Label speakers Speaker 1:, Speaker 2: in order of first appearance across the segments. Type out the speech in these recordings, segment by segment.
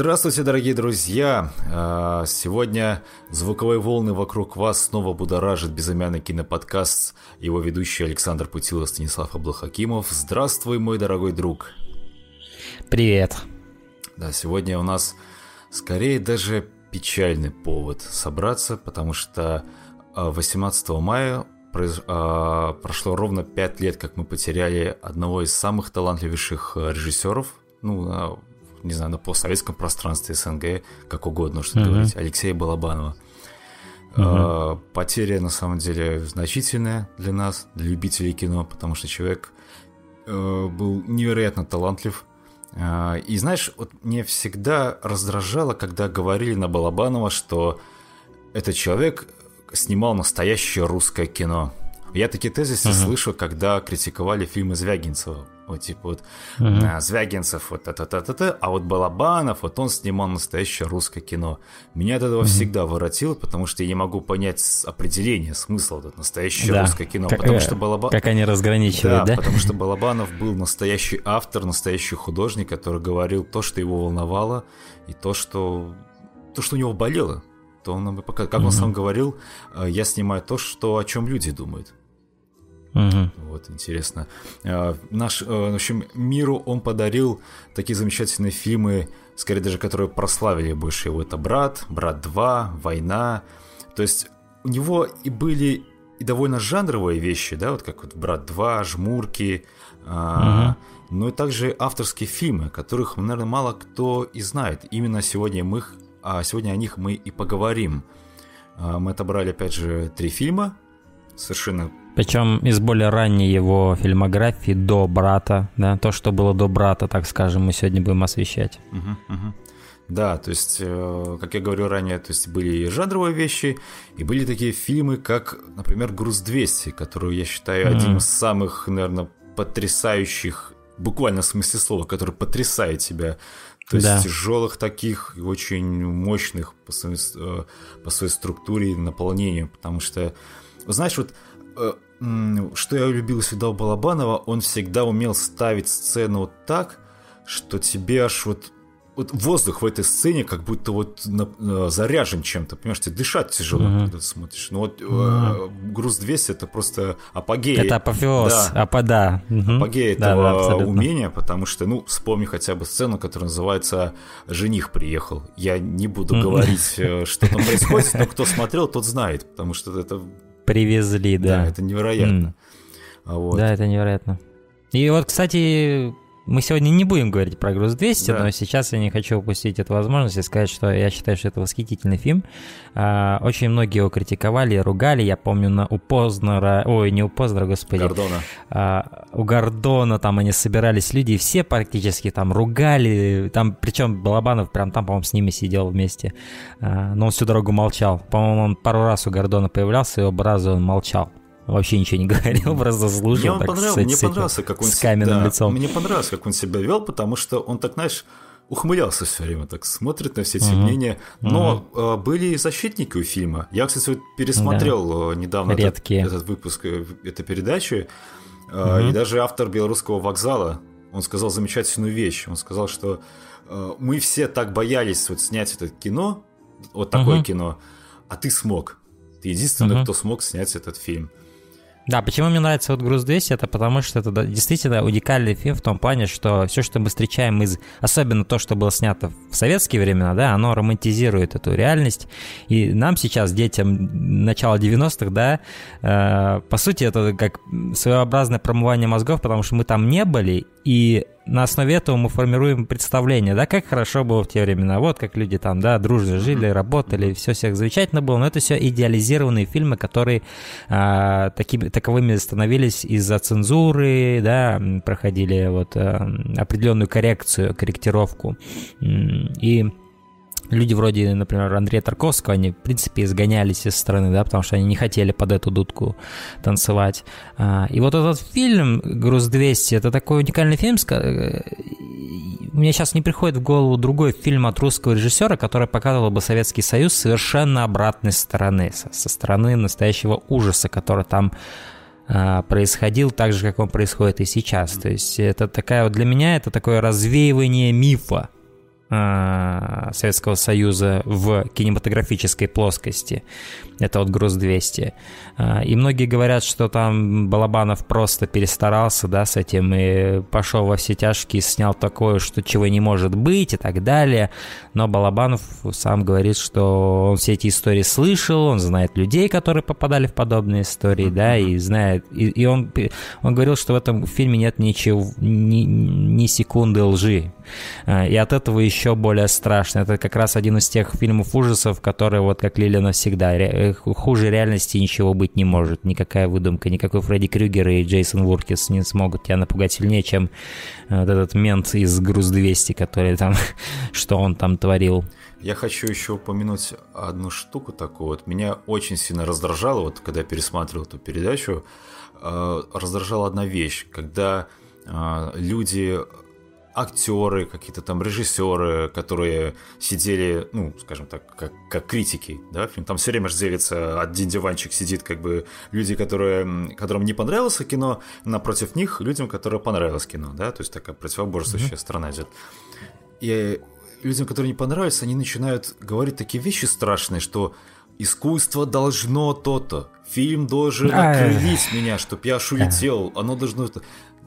Speaker 1: Здравствуйте, дорогие друзья! А, сегодня звуковые волны вокруг вас снова будоражит безымянный киноподкаст, его ведущий Александр Путилов, Станислав Аблахакимов. Здравствуй, мой дорогой друг!
Speaker 2: Привет!
Speaker 1: Да, сегодня у нас скорее даже печальный повод собраться, потому что 18 а, мая а, прошло ровно 5 лет, как мы потеряли одного из самых талантливейших режиссеров, ну, не знаю, на постсоветском пространстве СНГ, как угодно, что uh-huh. говорить, Алексея Балабанова. Uh-huh. Потеря, на самом деле, значительная для нас, для любителей кино, потому что человек э, был невероятно талантлив. Э, и знаешь, вот мне всегда раздражало, когда говорили на Балабанова, что этот человек снимал настоящее русское кино. Я такие тезисы uh-huh. слышу, когда критиковали фильмы Звягинцева. Вот типа вот uh-huh. Звягинцев, вот это та та та а вот Балабанов, вот он снимал настоящее русское кино. Меня от этого uh-huh. всегда воротило, потому что я не могу понять определение, смысла вот это настоящее да. русское кино.
Speaker 2: Как,
Speaker 1: потому
Speaker 2: э,
Speaker 1: что Балабанов...
Speaker 2: Как они разграничивают, да,
Speaker 1: да? потому что Балабанов был настоящий автор, настоящий художник, который говорил то, что его волновало, и то, что, то, что у него болело. То он, как он uh-huh. сам говорил, «Э, я снимаю то, что, о чем люди думают. Угу. Вот, интересно. А, наш, э, в общем, миру он подарил такие замечательные фильмы, скорее даже которые прославили больше его. Это «Брат», «Брат 2», «Война». То есть у него и были и довольно жанровые вещи, да, вот как вот «Брат 2», «Жмурки», угу. но и также авторские фильмы, которых, наверное, мало кто и знает. Именно сегодня мы их, а сегодня о них мы и поговорим. А, мы отобрали, опять же, три фильма, совершенно
Speaker 2: причем из более ранней его фильмографии до брата, да, то, что было до брата, так скажем, мы сегодня будем освещать.
Speaker 1: Угу, угу. Да, то есть, э, как я говорил ранее, то есть были и жанровые вещи, и были такие фильмы, как, например, «Груз-200», которую я считаю mm одним из самых, наверное, потрясающих, буквально в смысле слова, который потрясает тебя. То есть да. тяжелых таких, очень мощных по своей, э, по своей структуре и наполнению, потому что, знаешь, вот Э, что я любил всегда у Балабанова, он всегда умел ставить сцену так, что тебе аж вот вот воздух в этой сцене как будто вот на, э, заряжен чем-то, понимаешь, тебе дышать тяжело, uh-huh. когда ты смотришь. Ну вот uh-huh. э, груз 200 это просто апогей.
Speaker 2: Это апофеоз, да. апода.
Speaker 1: Uh-huh. Апогей этого да, да, умения, потому что, ну, вспомни хотя бы сцену, которая называется «Жених приехал». Я не буду uh-huh. говорить, э, что там происходит, но кто смотрел, тот знает, потому что это
Speaker 2: Привезли, да.
Speaker 1: Да, это невероятно.
Speaker 2: Mm. Вот. Да, это невероятно. И вот, кстати, мы сегодня не будем говорить про груз 200, да. но сейчас я не хочу упустить эту возможность и сказать, что я считаю, что это восхитительный фильм. А, очень многие его критиковали, ругали. Я помню на у Познера, ой, не у Познера, господи.
Speaker 1: Гордона.
Speaker 2: А, у Гордона там они собирались люди, и все практически там ругали. Там, причем Балабанов прям там, по-моему, с ними сидел вместе. А, но он всю дорогу молчал. По-моему, он пару раз у Гордона появлялся, и оба раза он молчал вообще ничего не говорил, просто слушал.
Speaker 1: Мне, так, понрав...
Speaker 2: с,
Speaker 1: мне понравился, как он
Speaker 2: с каменным
Speaker 1: да,
Speaker 2: лицом.
Speaker 1: Мне понравилось, как он себя вел, потому что он так, знаешь, ухмылялся все время, так смотрит на все эти uh-huh. мнения. Но э, были и защитники у фильма. Я, кстати, вот пересмотрел да. недавно этот, этот выпуск э, этой передачи, э, uh-huh. и даже автор белорусского вокзала, он сказал замечательную вещь. Он сказал, что э, мы все так боялись вот снять это кино, вот такое uh-huh. кино, а ты смог. Ты единственный, uh-huh. кто смог снять этот фильм.
Speaker 2: Да, почему мне нравится вот «Груз 200», это потому что это действительно уникальный фильм в том плане, что все, что мы встречаем из... Особенно то, что было снято в советские времена, да, оно романтизирует эту реальность. И нам сейчас, детям начала 90-х, да, э, по сути, это как своеобразное промывание мозгов, потому что мы там не были, и на основе этого мы формируем представление, да, как хорошо было в те времена, вот как люди там, да, дружно жили, работали, все всех замечательно было, но это все идеализированные фильмы, которые а, такими, таковыми становились из-за цензуры, да, проходили вот а, определенную коррекцию, корректировку, и люди вроде, например, Андрея Тарковского, они, в принципе, изгонялись из страны, да, потому что они не хотели под эту дудку танцевать. А, и вот этот фильм «Груз-200» — это такой уникальный фильм, э, мне сейчас не приходит в голову другой фильм от русского режиссера, который показывал бы Советский Союз совершенно обратной стороны, со стороны настоящего ужаса, который там а, происходил так же, как он происходит и сейчас. То есть это такая вот для меня это такое развеивание мифа, э, Советского Союза в кинематографической плоскости. Это вот «Груз-200». Э, и многие говорят, что там Балабанов просто перестарался, да, с этим, и пошел во все тяжкие, снял такое, что чего не может быть и так далее. Но Балабанов сам говорит, что он все эти истории слышал, он знает людей, которые попадали в подобные истории, да, и знает, и, и он, он говорил, что в этом фильме нет ничего, ни, ни секунды лжи. Э, и от этого еще более страшно. Это как раз один из тех фильмов ужасов, которые, вот как Лили навсегда, э, хуже реальности ничего быть не может. Никакая выдумка, никакой Фредди Крюгер и Джейсон Вуркис не смогут тебя напугать сильнее, чем э, вот этот мент из «Груз-200», который там, что он там творил.
Speaker 1: Я хочу еще упомянуть одну штуку такую. Вот меня очень сильно раздражало, вот когда я пересматривал эту передачу, раздражала одна вещь, когда люди актеры, какие-то там режиссеры, которые сидели, ну, скажем так, как, как критики, да, фильм. Там все время же делится, один диванчик сидит, как бы, люди, которые, которым не понравилось кино, напротив них людям, которым понравилось кино, да, то есть такая противоборствующая mm-hmm. сторона идет. И людям, которые не понравились, они начинают говорить такие вещи страшные, что искусство должно то-то, фильм должен окрылить меня, чтоб я аж улетел, оно должно...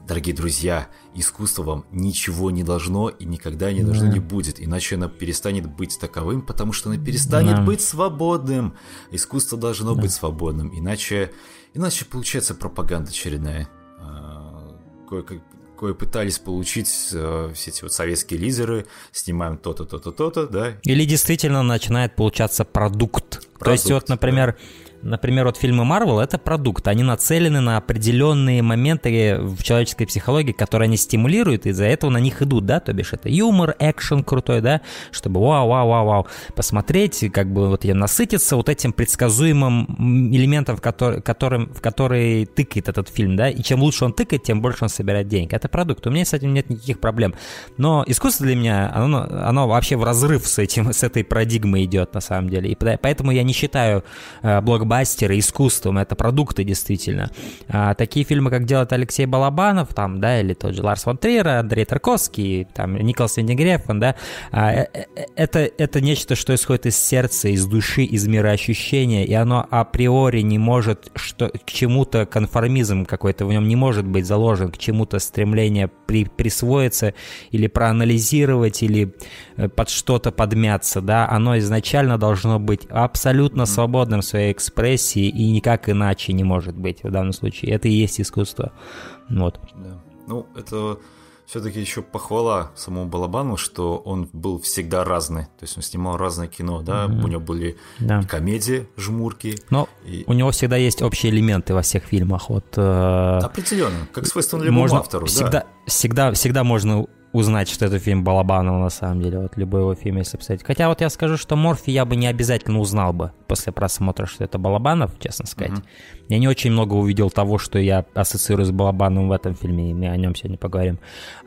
Speaker 1: Дорогие друзья, искусство вам ничего не должно и никогда не должно да. не будет, иначе оно перестанет быть таковым, потому что оно перестанет да. быть свободным. Искусство должно да. быть свободным, иначе, иначе получается пропаганда очередная. А, кое, кое пытались получить э, все эти вот советские лидеры, снимаем то-то, то-то, то-то, да.
Speaker 2: Или действительно начинает получаться продукт. продукт То есть вот, например, да Например, вот фильмы Marvel — это продукт. Они нацелены на определенные моменты в человеческой психологии, которые они стимулируют, и из-за этого на них идут, да, то бишь это юмор, экшен крутой, да, чтобы вау-вау-вау-вау посмотреть, как бы вот я насытиться вот этим предсказуемым элементом, в, который, которым, в который тыкает этот фильм, да, и чем лучше он тыкает, тем больше он собирает денег. Это продукт. У меня с этим нет никаких проблем. Но искусство для меня, оно, оно вообще в разрыв с этим, с этой парадигмой идет, на самом деле. И поэтому я не считаю э, блокбастером блокбастеры искусством, это продукты действительно. А, такие фильмы, как делает Алексей Балабанов, там, да, или тот же Ларс фон Триер, Андрей Тарковский, там, Николас Виндегрефен, да, а, э, э, это, это нечто, что исходит из сердца, из души, из мира ощущения, и оно априори не может что, к чему-то конформизм какой-то в нем не может быть заложен, к чему-то стремление при, присвоиться или проанализировать, или э, под что-то подмяться, да, оно изначально должно быть абсолютно свободным в своей экспрессии, экспрессии, и никак иначе не может быть в данном случае. Это и есть искусство. Вот.
Speaker 1: Да. Ну, это все-таки еще похвала самому Балабану, что он был всегда разный. То есть он снимал разное кино, да, mm-hmm. у него были да. комедии, жмурки.
Speaker 2: Но и... у него всегда есть общие элементы во всех фильмах. Вот, э...
Speaker 1: Определенно, как свойственно любому можно автору.
Speaker 2: Всегда,
Speaker 1: да.
Speaker 2: всегда, всегда можно узнать, что это фильм Балабанова на самом деле, вот любой его фильм, если посмотреть. Хотя вот я скажу, что Морфи я бы не обязательно узнал бы после просмотра, что это Балабанов, честно сказать. Mm-hmm. Я не очень много увидел того, что я ассоциирую с Балабановым в этом фильме, и мы о нем сегодня поговорим.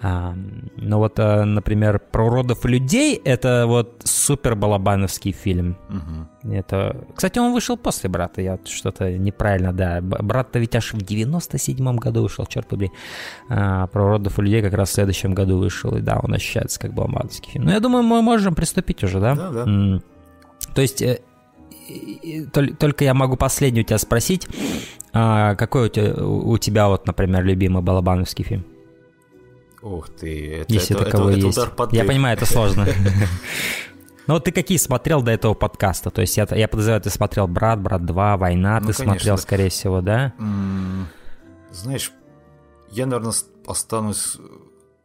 Speaker 2: А, но вот, а, например, про уродов и людей — это вот супер балабановский фильм. Угу. Это... Кстати, он вышел после «Брата», я что-то неправильно, да. «Брат»-то ведь аж в 97-м году вышел, черт побери. А, про уродов и людей как раз в следующем году вышел, и да, он ощущается как балабановский фильм. Ну, я думаю, мы можем приступить уже, да?
Speaker 1: Да, да.
Speaker 2: То есть э, только я могу последний у тебя спросить, а какой у тебя, у тебя вот, например, любимый балабановский фильм?
Speaker 1: Ух ты, это,
Speaker 2: Если
Speaker 1: это,
Speaker 2: таковой
Speaker 1: это,
Speaker 2: есть.
Speaker 1: Это удар под
Speaker 2: я понимаю, это сложно. Ну вот ты какие смотрел до этого подкаста? То есть я, я подозреваю, ты смотрел «Брат», «Брат 2», «Война», ну, ты конечно. смотрел, скорее всего, да?
Speaker 1: Знаешь, я, наверное, останусь,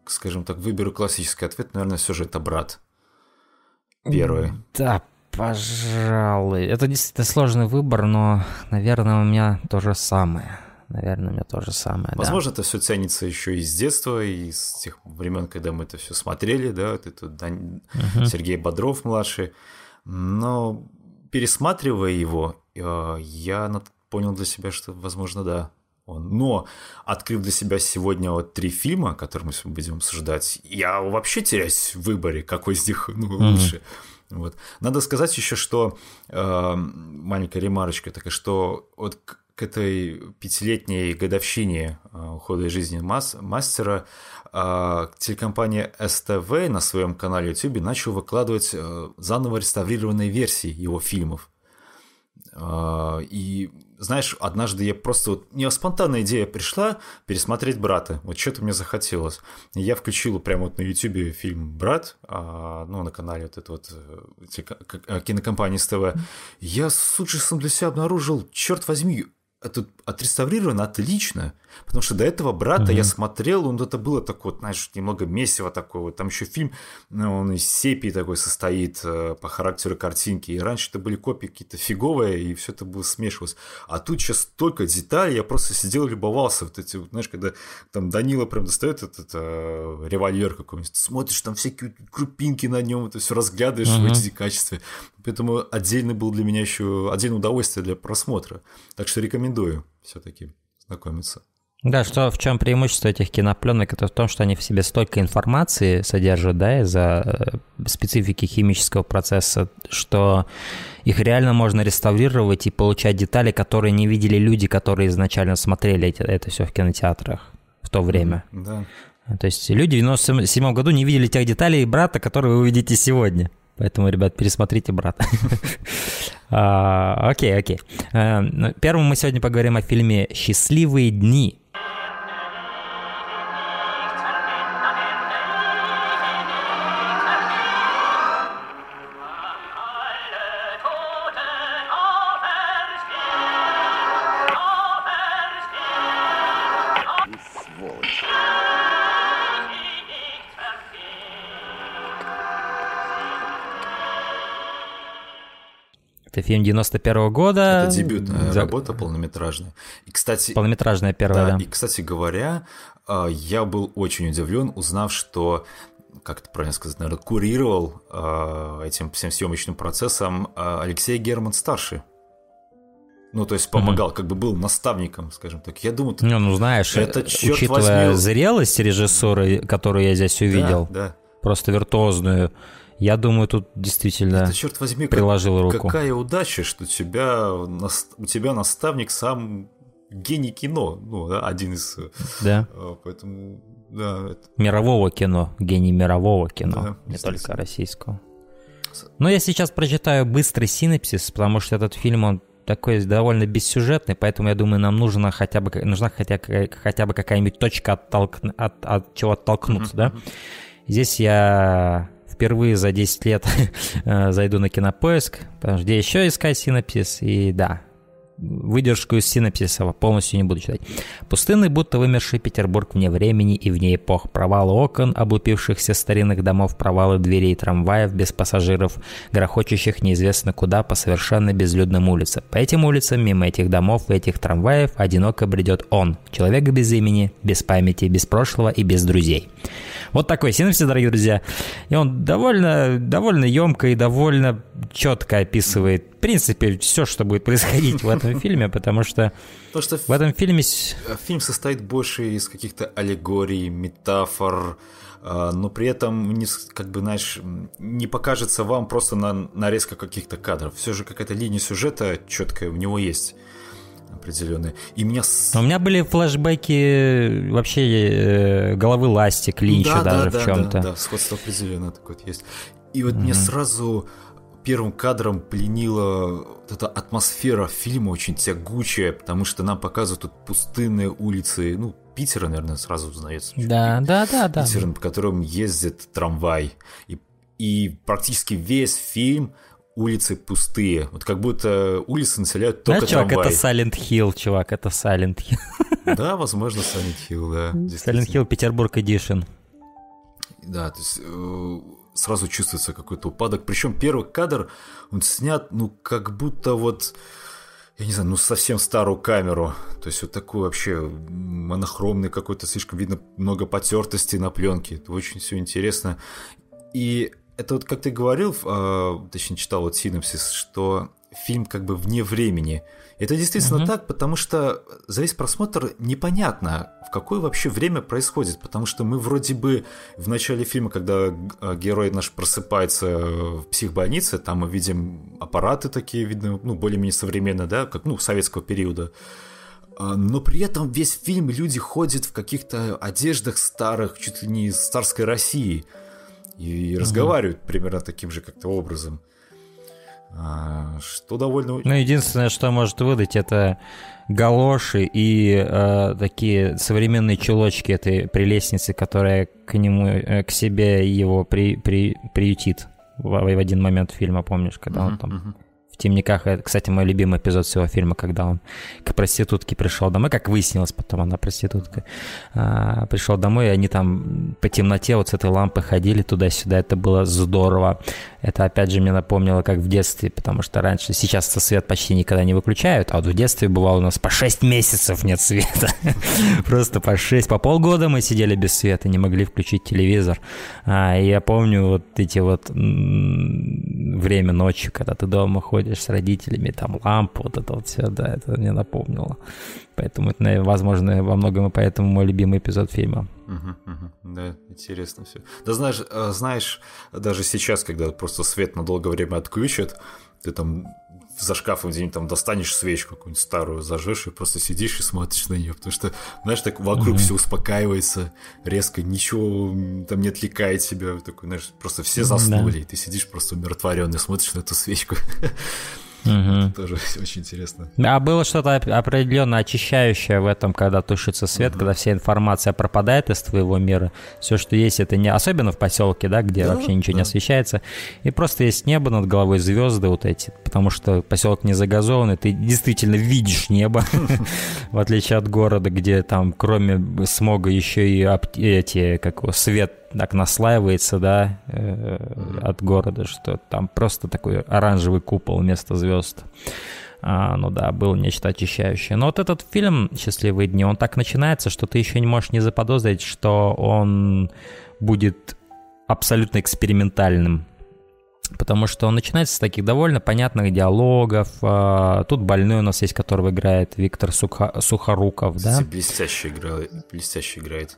Speaker 1: скажем так, выберу классический ответ, наверное, все же это «Брат». Первый.
Speaker 2: Да, Пожалуй. Это действительно сложный выбор, но, наверное, у меня то же самое. Наверное, у меня то же самое.
Speaker 1: Возможно,
Speaker 2: да.
Speaker 1: это все тянется еще из детства, и с тех времен, когда мы это все смотрели, да, это Дань... угу. Сергей Бодров младший. Но пересматривая его, э, я понял для себя, что, возможно, да, он. Но, открыв для себя сегодня вот три фильма, которые мы будем обсуждать, я вообще теряюсь в выборе, какой из них ну, лучше. Mm-hmm. Вот. Надо сказать еще, что э, маленькая ремарочка такая, что вот к этой пятилетней годовщине а, ухода из жизни мастера а, телекомпания СТВ на своем канале YouTube начал выкладывать э, заново реставрированные версии его фильмов. А, и знаешь, однажды я просто вот мне спонтанная идея пришла пересмотреть брата. Вот что-то мне захотелось. И я включил прямо вот на YouTube фильм Брат, а, ну, на канале вот это вот э, кинокомпании СТВ. Я с ужасом для себя обнаружил, черт возьми, это отреставрировано отлично. Потому что до этого брата mm-hmm. я смотрел, он это было такое, знаешь, немного месиво такое. Вот там еще фильм, ну, он из сепии такой состоит э, по характеру картинки. И раньше это были копии какие-то фиговые, и все это было смешивалось. А тут сейчас столько деталей, я просто сидел и любовался. Вот эти, знаешь, когда там Данила прям достает этот э, револьвер какой-нибудь, смотришь, там всякие крупинки на нем, это все разглядываешь mm-hmm. в эти качестве. Поэтому отдельно был для меня еще отдельное удовольствие для просмотра. Так что рекомендую все-таки знакомиться.
Speaker 2: Да, что в чем преимущество этих кинопленок, это в том, что они в себе столько информации содержат, да, из-за э, специфики химического процесса, что их реально можно реставрировать и получать детали, которые не видели люди, которые изначально смотрели эти, это все в кинотеатрах в то время.
Speaker 1: Да.
Speaker 2: То есть люди в 97 году не видели тех деталей брата, которые вы увидите сегодня. Поэтому, ребят, пересмотрите брата. А, окей, окей. Э, первым мы сегодня поговорим о фильме «Счастливые дни» Это фильм 91 -го года.
Speaker 1: Это дебютная За... работа полнометражная. И, кстати...
Speaker 2: Полнометражная первая, да.
Speaker 1: да. И, кстати говоря, а, я был очень удивлен, узнав, что как это правильно сказать, наверное, курировал а, этим всем съемочным процессом а, Алексей Герман старший. Ну, то есть помогал, mm-hmm. как бы был наставником, скажем так. Я думаю,
Speaker 2: ну, ну знаешь, это, черт учитывая возьми... зрелость режиссера, которую я здесь увидел, да, да. просто виртуозную, я думаю, тут действительно Это, черт возьми, приложил как, руку.
Speaker 1: Какая удача, что тебя, у тебя наставник сам гений кино, ну, да, один из...
Speaker 2: Да.
Speaker 1: Э, поэтому, да.
Speaker 2: Это... Мирового кино, гений мирового кино, да, не только российского. Но я сейчас прочитаю быстрый синопсис, потому что этот фильм, он такой довольно бессюжетный, поэтому я думаю, нам нужна хотя бы, нужна хотя, хотя бы какая-нибудь точка оттолк, от, от чего оттолкнуться, mm-hmm. да? Здесь я впервые за 10 лет э, зайду на кинопоиск, потому что где еще искать синопсис, и да, выдержку из синопсиса полностью не буду читать. Пустынный, будто вымерший Петербург вне времени и вне эпох. Провалы окон, облупившихся старинных домов, провалы дверей трамваев без пассажиров, грохочущих неизвестно куда по совершенно безлюдным улицам. По этим улицам, мимо этих домов и этих трамваев, одиноко бредет он, человек без имени, без памяти, без прошлого и без друзей. Вот такой синопсис, дорогие друзья. И он довольно, довольно емко и довольно четко описывает, в принципе, все, что будет происходить в этом фильме, потому что, потому что в этом фильме...
Speaker 1: Фильм состоит больше из каких-то аллегорий, метафор, а, но при этом, не, как бы, знаешь, не покажется вам просто на нарезка каких-то кадров. Все же какая-то линия сюжета четкая у него есть определенные. И меня...
Speaker 2: У меня были флешбеки вообще э, головы Ластик, Линча да, даже да, в чем-то. Да,
Speaker 1: да, сходство определенно такое вот есть. И вот mm-hmm. мне сразу первым кадром пленила вот эта атмосфера фильма очень тягучая, потому что нам показывают тут пустынные улицы, ну, Питера, наверное, сразу узнается.
Speaker 2: Да, да, да, да.
Speaker 1: Питер, по которым ездит трамвай. И, и практически весь фильм улицы пустые. Вот как будто улицы населяют только
Speaker 2: Знаешь,
Speaker 1: чувак,
Speaker 2: это Silent Hill, чувак, это Silent
Speaker 1: Hill. Да, возможно, Silent Hill, да.
Speaker 2: Silent Hill Петербург Edition.
Speaker 1: Да, то есть э, сразу чувствуется какой-то упадок. Причем первый кадр, он снят, ну, как будто вот я не знаю, ну совсем старую камеру. То есть вот такой вообще монохромный какой-то, слишком видно много потертости на пленке. Это очень все интересно. И это вот как ты говорил, э, точнее читал вот синопсис, что фильм как бы вне времени. Это действительно угу. так, потому что за весь просмотр непонятно, в какое вообще время происходит, потому что мы вроде бы в начале фильма, когда а, герой наш просыпается в психбольнице, там мы видим аппараты такие, видно, ну, более-менее современные, да, как, ну, советского периода, а, но при этом весь фильм люди ходят в каких-то одеждах старых, чуть ли не из царской России, и угу. разговаривают примерно таким же как-то образом. А, что довольно...
Speaker 2: Ну, единственное, что может выдать, это галоши и э, такие современные чулочки этой прелестницы, которая к нему, э, к себе его при, при, приютит в, в один момент фильма, помнишь, когда uh-huh, он там uh-huh темниках. Это, кстати, мой любимый эпизод всего фильма, когда он к проститутке пришел домой, как выяснилось потом, она проститутка. А, пришел домой, и они там по темноте вот с этой лампой ходили туда-сюда. Это было здорово. Это, опять же, мне напомнило, как в детстве, потому что раньше, сейчас свет почти никогда не выключают, а вот в детстве бывало у нас по 6 месяцев нет света. Просто по 6, по полгода мы сидели без света, не могли включить телевизор. А, и я помню вот эти вот время ночи, когда ты дома ходишь с родителями, там лампа, вот это вот все, да, это мне напомнило. Поэтому это, возможно, во многом и поэтому мой любимый эпизод фильма.
Speaker 1: Угу, угу. Да, интересно все. Да знаешь, а, знаешь, даже сейчас, когда просто свет на долгое время отключат, ты там за шкафом где-нибудь там достанешь свечку какую-нибудь старую, зажжешь и просто сидишь и смотришь на нее, потому что, знаешь, так вокруг все успокаивается, резко ничего там не отвлекает тебя, такой, знаешь, просто все заснули, и ты сидишь просто умиротворенный, смотришь на эту свечку. Угу. Тоже очень интересно.
Speaker 2: А было что-то определенно очищающее в этом, когда тушится свет, угу. когда вся информация пропадает из твоего мира. Все, что есть, это не особенно в поселке, да, где да, вообще ничего да. не освещается. И просто есть небо над головой, звезды вот эти, потому что поселок не загазованный, ты действительно видишь небо, в отличие от города, где там кроме смога еще и эти, как свет так наслаивается, да, э, от города, что там просто такой оранжевый купол вместо звезд. А, ну да, было нечто очищающее. Но вот этот фильм «Счастливые дни», он так начинается, что ты еще не можешь не заподозрить, что он будет абсолютно экспериментальным. Потому что он начинается с таких довольно понятных диалогов. А, тут больной у нас есть, которого играет Виктор Суха, Сухоруков, да?
Speaker 1: Блестяще играет. Блестяще играет.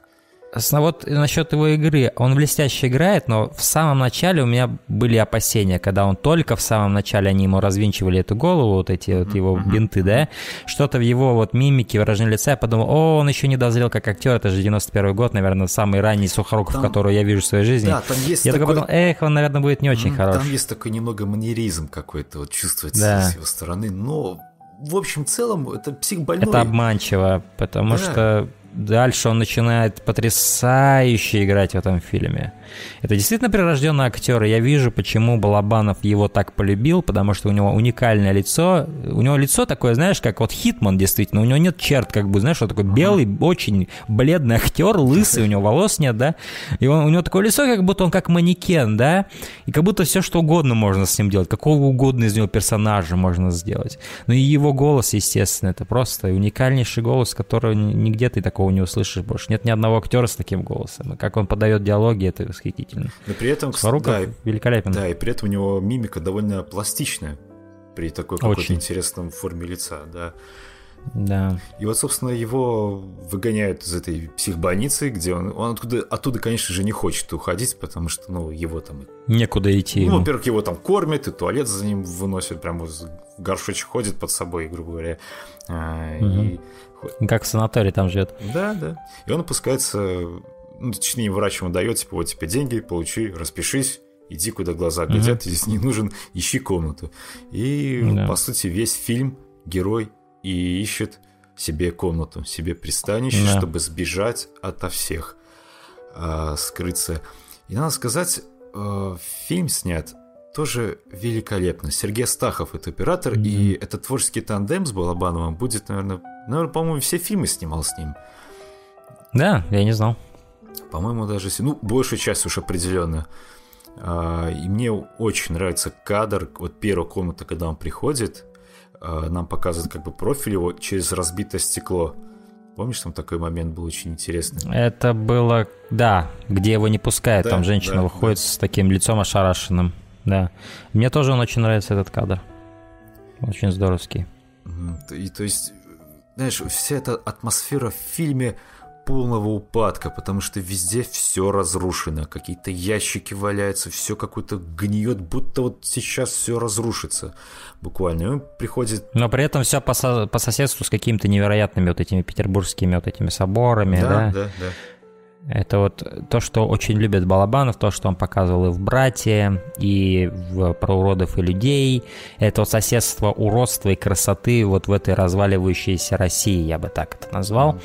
Speaker 2: Вот насчет его игры, он блестяще играет, но в самом начале у меня были опасения, когда он только в самом начале они ему развинчивали эту голову, вот эти вот его бинты, да, что-то в его вот мимике, выражении лица, я подумал, о, он еще не дозрел как актер, это же 91 год, наверное, самый ранний Сухоруков, там, который я вижу в своей жизни. Да, там есть я такой... такой подумал, эх, он, наверное, будет не очень хорош.
Speaker 1: Там есть такой немного манеризм какой-то, вот чувствуется да. с его стороны, но в общем целом это психбольной.
Speaker 2: Это обманчиво, потому да. что дальше он начинает потрясающе играть в этом фильме. Это действительно прирожденный актер, и я вижу, почему Балабанов его так полюбил, потому что у него уникальное лицо. У него лицо такое, знаешь, как вот Хитман, действительно. У него нет черт, как бы, знаешь, он такой белый, очень бледный актер, лысый, у него волос нет, да? И он, у него такое лицо, как будто он как манекен, да? И как будто все, что угодно можно с ним делать, какого угодно из него персонажа можно сделать. Ну и его голос, естественно, это просто уникальнейший голос, которого нигде ты такого не услышишь больше. Нет ни одного актера с таким голосом. И как он подает диалоги, это восхитительно.
Speaker 1: Но при этом,
Speaker 2: Сваруков да,
Speaker 1: великолепен. Да, и при этом у него мимика довольно пластичная при такой какой-то интересном форме лица, да.
Speaker 2: Да.
Speaker 1: И вот, собственно, его выгоняют из этой психбольницы, где он, он оттуда, оттуда, конечно же, не хочет уходить, потому что, ну, его там...
Speaker 2: Некуда идти.
Speaker 1: Ну, во-первых, его там кормят, и туалет за ним выносят, прям горшочек ходит под собой, грубо говоря.
Speaker 2: угу. и... Как в санатории там живет.
Speaker 1: Да, да. И он опускается ну, точнее, врач ему дает, типа, вот тебе деньги, получи, распишись, иди, куда глаза глядят, угу. здесь не нужен, ищи комнату. И, да. по сути, весь фильм герой и ищет себе комнату, себе пристанище, да. чтобы сбежать ото всех, а, скрыться. И надо сказать, а, фильм снят тоже великолепно. Сергей Стахов это оператор, mm-hmm. и этот творческий тандем с Балабановым будет, наверное, наверное, по-моему, все фильмы снимал с ним.
Speaker 2: Да, я не знал.
Speaker 1: По-моему, даже... Ну, большая часть уж определенно. А, и мне очень нравится кадр, вот первая комната, когда он приходит, а, нам показывают как бы профиль его через разбитое стекло. Помнишь, там такой момент был очень интересный?
Speaker 2: Это было, да, где его не пускают, да, там женщина да, выходит да. с таким лицом ошарашенным. Да. Мне тоже он очень нравится, этот кадр. Очень здоровский.
Speaker 1: И, то есть, знаешь, вся эта атмосфера в фильме полного упадка, потому что везде все разрушено, какие-то ящики валяются, все какое-то гниет, будто вот сейчас все разрушится буквально. И приходит...
Speaker 2: Но при этом все по, со- по соседству с какими-то невероятными вот этими петербургскими вот этими соборами, да?
Speaker 1: Да, да, да.
Speaker 2: Это вот то, что очень любят Балабанов, то, что он показывал и в «Брате», и в «Про уродов и людей». Это вот соседство уродства и красоты вот в этой разваливающейся России, я бы так это назвал.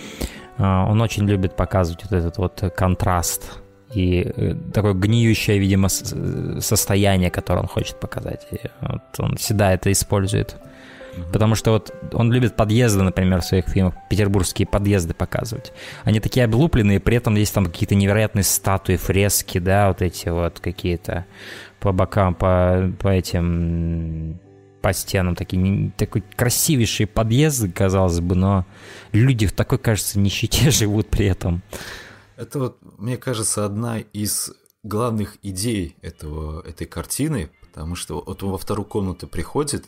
Speaker 2: А, он очень любит показывать вот этот вот контраст и э, такое гниющее, видимо, состояние, которое он хочет показать. И вот он всегда это использует. Потому что вот он любит подъезды, например, в своих фильмах, петербургские подъезды показывать. Они такие облупленные, при этом есть там какие-то невероятные статуи, фрески, да, вот эти вот какие-то по бокам, по, по этим по стенам такие такой красивейший подъезд, казалось бы, но люди в такой, кажется, нищете живут при этом.
Speaker 1: Это вот, мне кажется, одна из главных идей этого, этой картины, потому что вот он во вторую комнату приходит,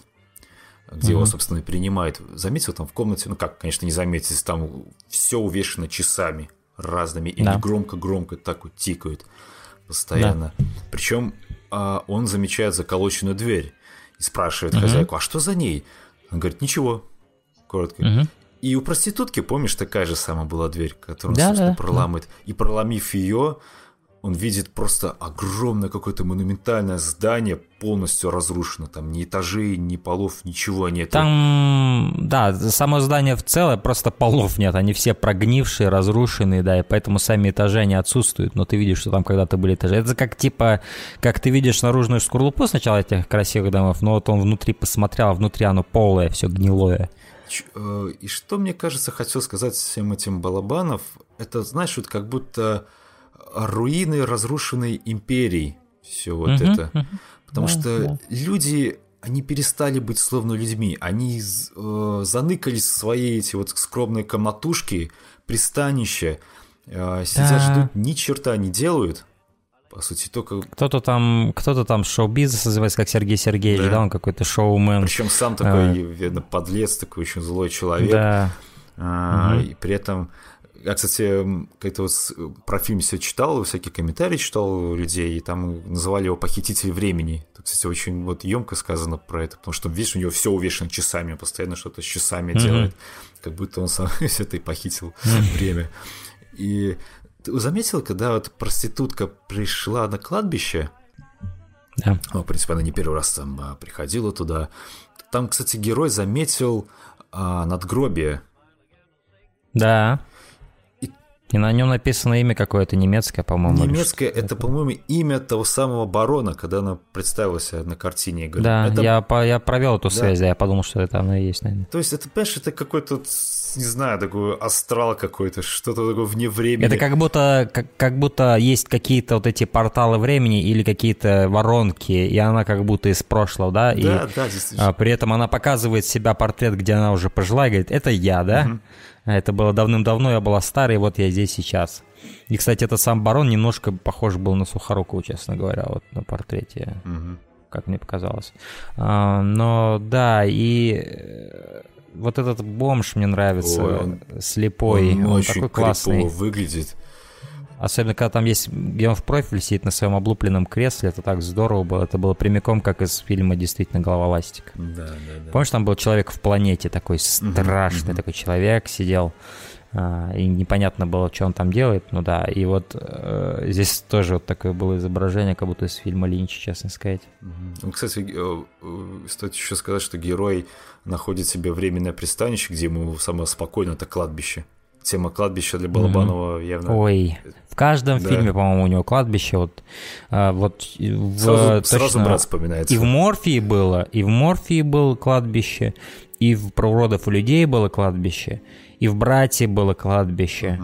Speaker 1: где его, собственно, и принимают. Заметил там в комнате, ну как, конечно, не заметить, там все увешано часами разными, и да. громко-громко так вот тикают постоянно. Да. Причем а, он замечает заколоченную дверь и спрашивает угу. хозяйку, а что за ней? Он говорит, ничего, коротко. Угу. И у проститутки, помнишь, такая же самая была дверь, которую он, да, собственно, да, проламывает. Да. И проломив ее, он видит просто огромное какое-то монументальное здание, полностью разрушено. Там ни этажей, ни полов, ничего нет.
Speaker 2: Там, да, само здание в целом, просто полов нет. Они все прогнившие, разрушенные, да, и поэтому сами этажи, они отсутствуют. Но ты видишь, что там когда-то были этажи. Это как, типа, как ты видишь наружную скорлупу сначала этих красивых домов, но вот он внутри посмотрел, а внутри оно полое, все гнилое.
Speaker 1: Э, и что, мне кажется, хотел сказать всем этим Балабанов, это, знаешь, вот как будто руины разрушенной империи. Все вот uh-huh, это. Uh-huh. Потому да, что да. люди, они перестали быть словно людьми. Они э, заныкались в свои эти вот скромные комнатушки, пристанища, э, сидят, да. ждут, ни черта не делают. По сути, только...
Speaker 2: Кто-то там, кто-то там шоу-бизнес называется, как Сергей Сергеевич, да, да он какой-то шоумен.
Speaker 1: Причем сам такой, а... видно, подлец, такой очень злой человек. Да. А, угу. И при этом я, кстати, как-то вот про фильм все читал, всякие комментарии читал у людей, и там называли его «Похититель времени». Тут, кстати, очень вот емко сказано про это, потому что, видишь, у него все увешано часами, постоянно что-то с часами mm-hmm. делает, как будто он сам все это и похитил mm-hmm. время. И ты заметил, когда вот проститутка пришла на кладбище, да. ну, в принципе, она не первый раз там а, приходила туда, там, кстати, герой заметил а, надгробие.
Speaker 2: Да. И на нем написано имя какое-то немецкое, по-моему.
Speaker 1: Немецкое, это, по-моему, имя того самого барона, когда она представилась на картине.
Speaker 2: Говорю, да, это... я, по, я провел эту да. связь, да, я подумал, что это оно и есть, наверное.
Speaker 1: То есть, это, понимаешь, это какой-то, не знаю, такой астрал какой-то, что-то такое вне времени.
Speaker 2: Это как будто, как, как будто есть какие-то вот эти порталы времени или какие-то воронки, и она как будто из прошлого, да? И, да, да, действительно. А, при этом она показывает себя портрет, где она уже пожила, и говорит, это я, да? Угу. Это было давным-давно, я была старой, вот я здесь сейчас. И, кстати, этот сам барон немножко похож был на Сухорукову, честно говоря, вот на портрете, угу. как мне показалось. А, но да, и э, вот этот бомж мне нравится, Ой, он, слепой, он, он очень такой классный.
Speaker 1: выглядит.
Speaker 2: Особенно, когда там есть, где он в профиль сидит на своем облупленном кресле, это так здорово было. Это было прямиком, как из фильма действительно «Голова ластик». Да, да, да. Помнишь, там был человек в планете, такой страшный uh-huh, такой человек сидел, а, и непонятно было, что он там делает, ну да, и вот э, здесь тоже вот такое было изображение, как будто из фильма Линча, честно сказать.
Speaker 1: Ну, кстати, э, э, стоит еще сказать, что герой находит себе временное пристанище, где ему самое спокойно, это кладбище тема кладбища для Балабанова mm-hmm. явно.
Speaker 2: Ой, в каждом да. фильме, по-моему, у него кладбище. Вот, а, вот
Speaker 1: в, сразу, точно, сразу брат вспоминается.
Speaker 2: И в Морфии было, и в Морфии было кладбище, и в «Про уродов и людей» было кладбище, и в «Брате» было кладбище.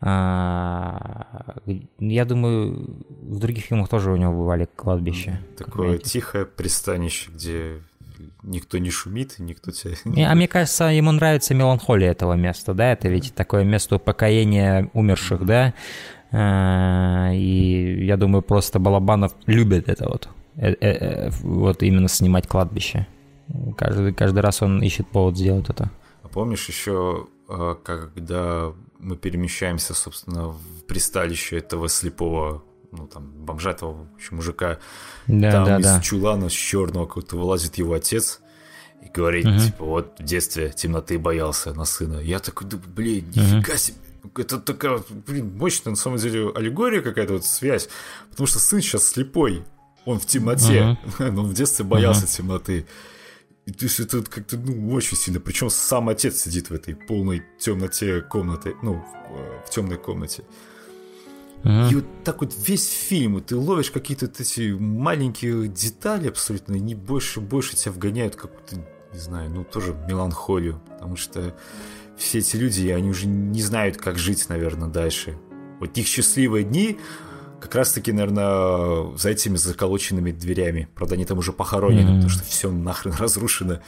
Speaker 2: А, я думаю, в других фильмах тоже у него бывали кладбища.
Speaker 1: Такое тихое пристанище, где никто не шумит, никто тебя...
Speaker 2: А мне кажется, ему нравится меланхолия этого места, да? Это ведь такое место упокоения умерших, да? А, и я думаю, просто Балабанов любит это вот. Э, э, э, вот именно снимать кладбище. Каждый, каждый раз он ищет повод сделать это.
Speaker 1: А помнишь еще, э, когда мы перемещаемся, собственно, в присталище этого слепого, ну, там, бомжа общем, мужика,
Speaker 2: да,
Speaker 1: там
Speaker 2: да,
Speaker 1: из
Speaker 2: да.
Speaker 1: чулана с черного какого-то вылазит его отец и говорит,
Speaker 2: Мгм.
Speaker 1: типа, вот в детстве темноты боялся на сына. Я такой думаю, блин, нифига себе. Это такая, блин, мощная на самом деле аллегория какая-то, вот связь. Потому что сын сейчас слепой, он в темноте, но в детстве боялся темноты. И то есть это как-то ну, очень сильно. Причем сам отец сидит в этой полной темноте комнаты, ну, в, э, в темной комнате.
Speaker 2: Мгм.
Speaker 1: И вот так вот весь фильм, ты ловишь какие-то вот эти маленькие детали абсолютно, и не больше больше тебя вгоняют в какую-то, не знаю, ну тоже меланхолию, потому что все эти люди, они уже не знают, как жить, наверное, дальше. Вот их счастливые дни как раз-таки, наверное, за этими заколоченными дверями. Правда, они там уже похоронены,
Speaker 2: Мгм.
Speaker 1: потому что все нахрен разрушено.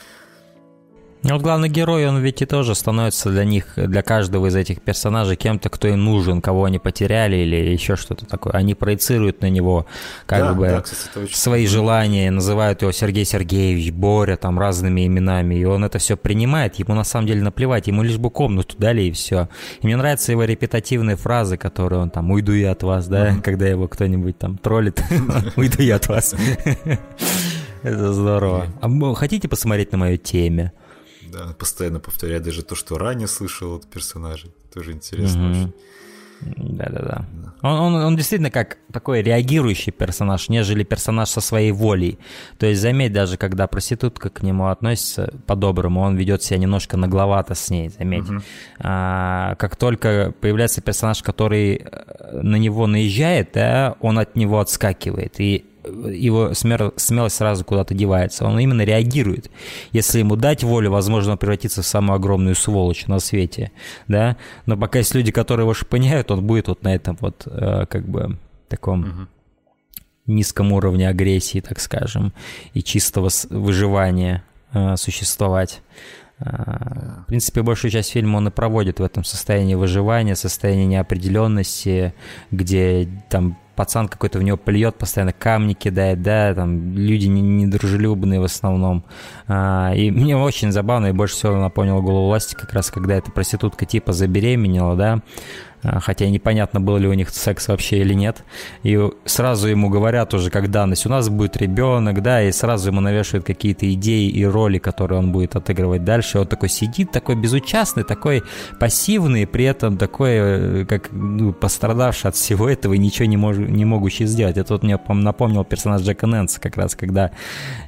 Speaker 2: Ну, вот главный герой, он ведь и тоже становится для них, для каждого из этих персонажей кем-то, кто им нужен, кого они потеряли или еще что-то такое. Они проецируют на него как
Speaker 1: да,
Speaker 2: бы
Speaker 1: да, кстати,
Speaker 2: свои желания, называют его Сергей Сергеевич, Боря, там разными именами, и он это все принимает, ему на самом деле наплевать, ему лишь бы комнату дали и все. И мне нравятся его репетативные фразы, которые он там «уйду я от вас», да, когда его кто-нибудь там троллит, «уйду я от вас». Это здорово. А хотите посмотреть на мою теме?
Speaker 1: Да, постоянно повторяет даже то, что ранее слышал от персонажей. Тоже интересно
Speaker 2: Мгм.
Speaker 1: очень.
Speaker 2: Да-да-да. Он, он, он действительно как такой реагирующий персонаж, нежели персонаж со своей волей. То есть заметь, даже когда проститутка к нему относится по-доброму, он ведет себя немножко нагловато с ней, заметь. А, как только появляется персонаж, который э, на него наезжает, да, он от него отскакивает. И его смер- смелость сразу куда-то девается. Он именно реагирует. Если ему дать волю, возможно, он превратится в самую огромную сволочь на свете, да. Но пока есть люди, которые его шпыняют, он будет вот на этом вот э, как бы таком
Speaker 1: Мгм.
Speaker 2: низком уровне агрессии, так скажем, и чистого выживания э, существовать. Э, В принципе, большую часть фильма он и проводит в этом состоянии выживания, состоянии неопределенности, где там пацан какой-то в него плюет, постоянно камни кидает, да, там люди не- недружелюбные в основном. А, И мне очень забавно и больше всего напомнило голову власти как раз, когда эта проститутка типа забеременела, да, хотя и непонятно, был ли у них секс вообще или нет. И сразу ему говорят уже, как данность, у нас будет ребенок, да, и сразу ему навешивают какие-то идеи и роли, которые он будет отыгрывать дальше. Он такой сидит, такой безучастный, такой пассивный, при этом такой, э, как ну, пострадавший от всего этого и ничего не, мож, не могущий сделать. Это вот мне пом- напомнил персонаж Джека Нэнса как раз, когда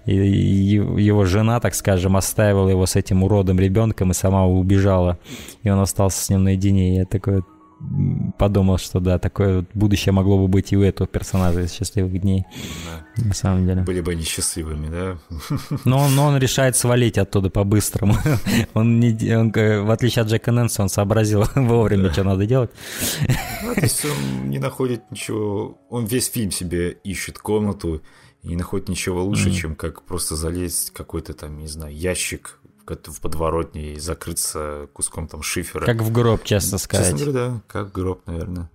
Speaker 2: его жена, так скажем, оставила его с этим уродом ребенком и сама убежала, и он остался с ним наедине. И я такой подумал, что да, такое вот будущее могло бы быть и у этого персонажа из «Счастливых дней»,
Speaker 1: Да.
Speaker 2: на самом деле.
Speaker 1: Были бы они счастливыми, да?
Speaker 2: Но он, но он решает свалить оттуда по-быстрому. Он, не, он, в отличие от Джека Нэнса, он сообразил вовремя, что надо делать.
Speaker 1: Ну, то есть он не находит ничего... Он весь фильм себе ищет комнату и не находит ничего лучше,
Speaker 2: Мгм.
Speaker 1: чем как просто залезть в какой-то там, не знаю, ящик в подворотне и закрыться куском там шифера.
Speaker 2: Как в гроб, честно
Speaker 1: Честно
Speaker 2: сказать.
Speaker 1: говоря, да, как гроб, наверное.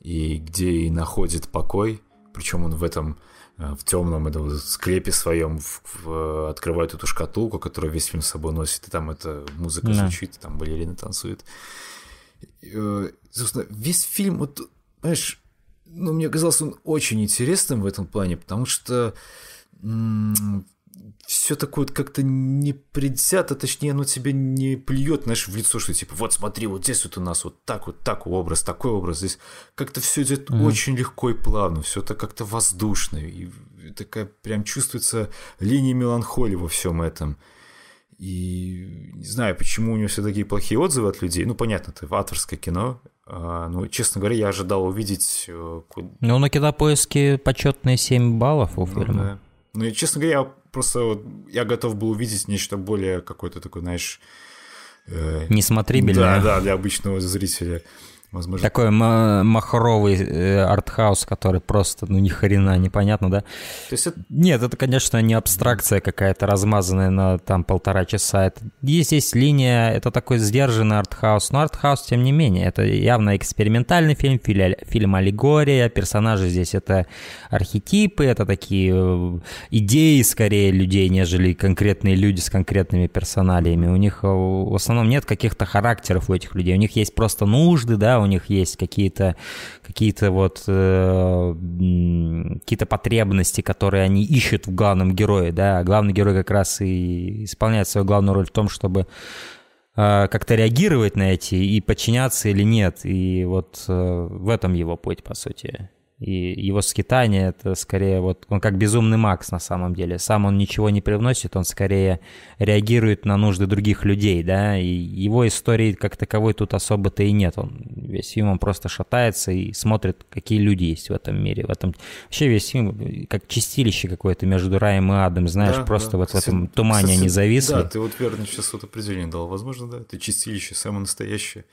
Speaker 1: И где и находит покой, причем он в этом э, в темном этом склепе своем в- в- открывает эту шкатулку, которую весь фильм с собой носит, и там эта музыка
Speaker 2: Да.
Speaker 1: звучит, и там балерина танцует. И, э, собственно, весь фильм, вот, знаешь, ну, мне казалось, он очень интересным в этом плане, потому что все такое вот как-то не предвзято, точнее, оно тебе не плюет, знаешь, в лицо, что типа, вот смотри, вот здесь вот у нас вот так вот, так образ, такой образ, здесь как-то все идет
Speaker 2: Мгм.
Speaker 1: очень легко и плавно, все это как-то воздушно, и такая прям чувствуется линия меланхолии во всем этом. И не знаю, почему у него все такие плохие отзывы от людей. Ну, понятно, это авторское кино. Ну, честно говоря, я ожидал увидеть... э,
Speaker 2: Ну, на кинопоиске почетные 7 баллов у
Speaker 1: ну,
Speaker 2: фильма.
Speaker 1: да. Ну, и, честно говоря, я просто вот, я готов был увидеть нечто более какое-то такое, знаешь... э,
Speaker 2: Несмотрибельное.
Speaker 1: Да, да, для обычного зрителя.
Speaker 2: Возможно. Такой махровый э, артхаус, который просто, ну, ни хрена непонятно, да? То есть это... Нет, это, конечно, не абстракция какая-то размазанная на там полтора часа. Это, есть, есть линия, это такой сдержанный артхаус, но артхаус, тем не менее, это явно экспериментальный фильм, фильм аллегория, персонажи здесь это архетипы, это такие э, идеи скорее людей, нежели конкретные люди с конкретными персоналиями. У них э, в основном нет каких-то характеров у этих людей, у них есть просто нужды, да, у них есть какие-то какие-то вот э, какие-то потребности, которые они ищут в главном герое, да, главный герой как раз и исполняет свою главную роль в том, чтобы э, как-то реагировать на эти и подчиняться или нет, и вот э, в этом его путь, по сути. И его скитание это скорее вот он как безумный Макс на самом деле. Сам он ничего не привносит, он скорее реагирует на нужды других людей, да. И его истории как таковой тут особо-то и нет. Он весь фильм он просто шатается и смотрит, какие люди есть в этом мире. В этом вообще весь фильм как чистилище какое-то между раем и адом, знаешь, да, просто да. вот в этом тумане кстати, они зависли.
Speaker 1: Да, ты вот верно сейчас вот определение дал. Возможно, да, это чистилище, самое настоящее.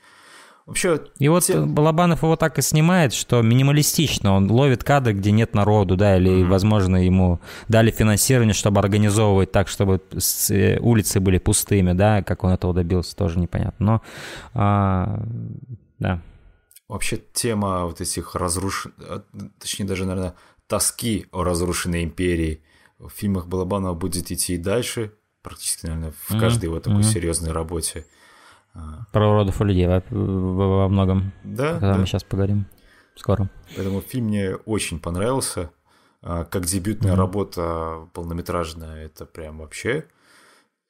Speaker 2: Вообще, и вот те... Балабанов его так и снимает, что минималистично. Он ловит кадры, где нет народу, да, или, mm-hmm. возможно, ему дали финансирование, чтобы организовывать так, чтобы э, улицы были пустыми, да, как он этого добился, тоже непонятно. Но, а, да.
Speaker 1: Вообще тема вот этих разрушенных, а, точнее даже, наверное, тоски о разрушенной империи в фильмах Балабанова будет идти и дальше, практически, наверное, в mm-hmm. каждой вот такой mm-hmm. серьезной работе.
Speaker 2: Про уродов и людей во, во многом.
Speaker 1: Да.
Speaker 2: Когда
Speaker 1: да.
Speaker 2: мы сейчас поговорим. Скоро.
Speaker 1: Поэтому фильм мне очень понравился. А, как дебютная mm-hmm. работа полнометражная, это прям вообще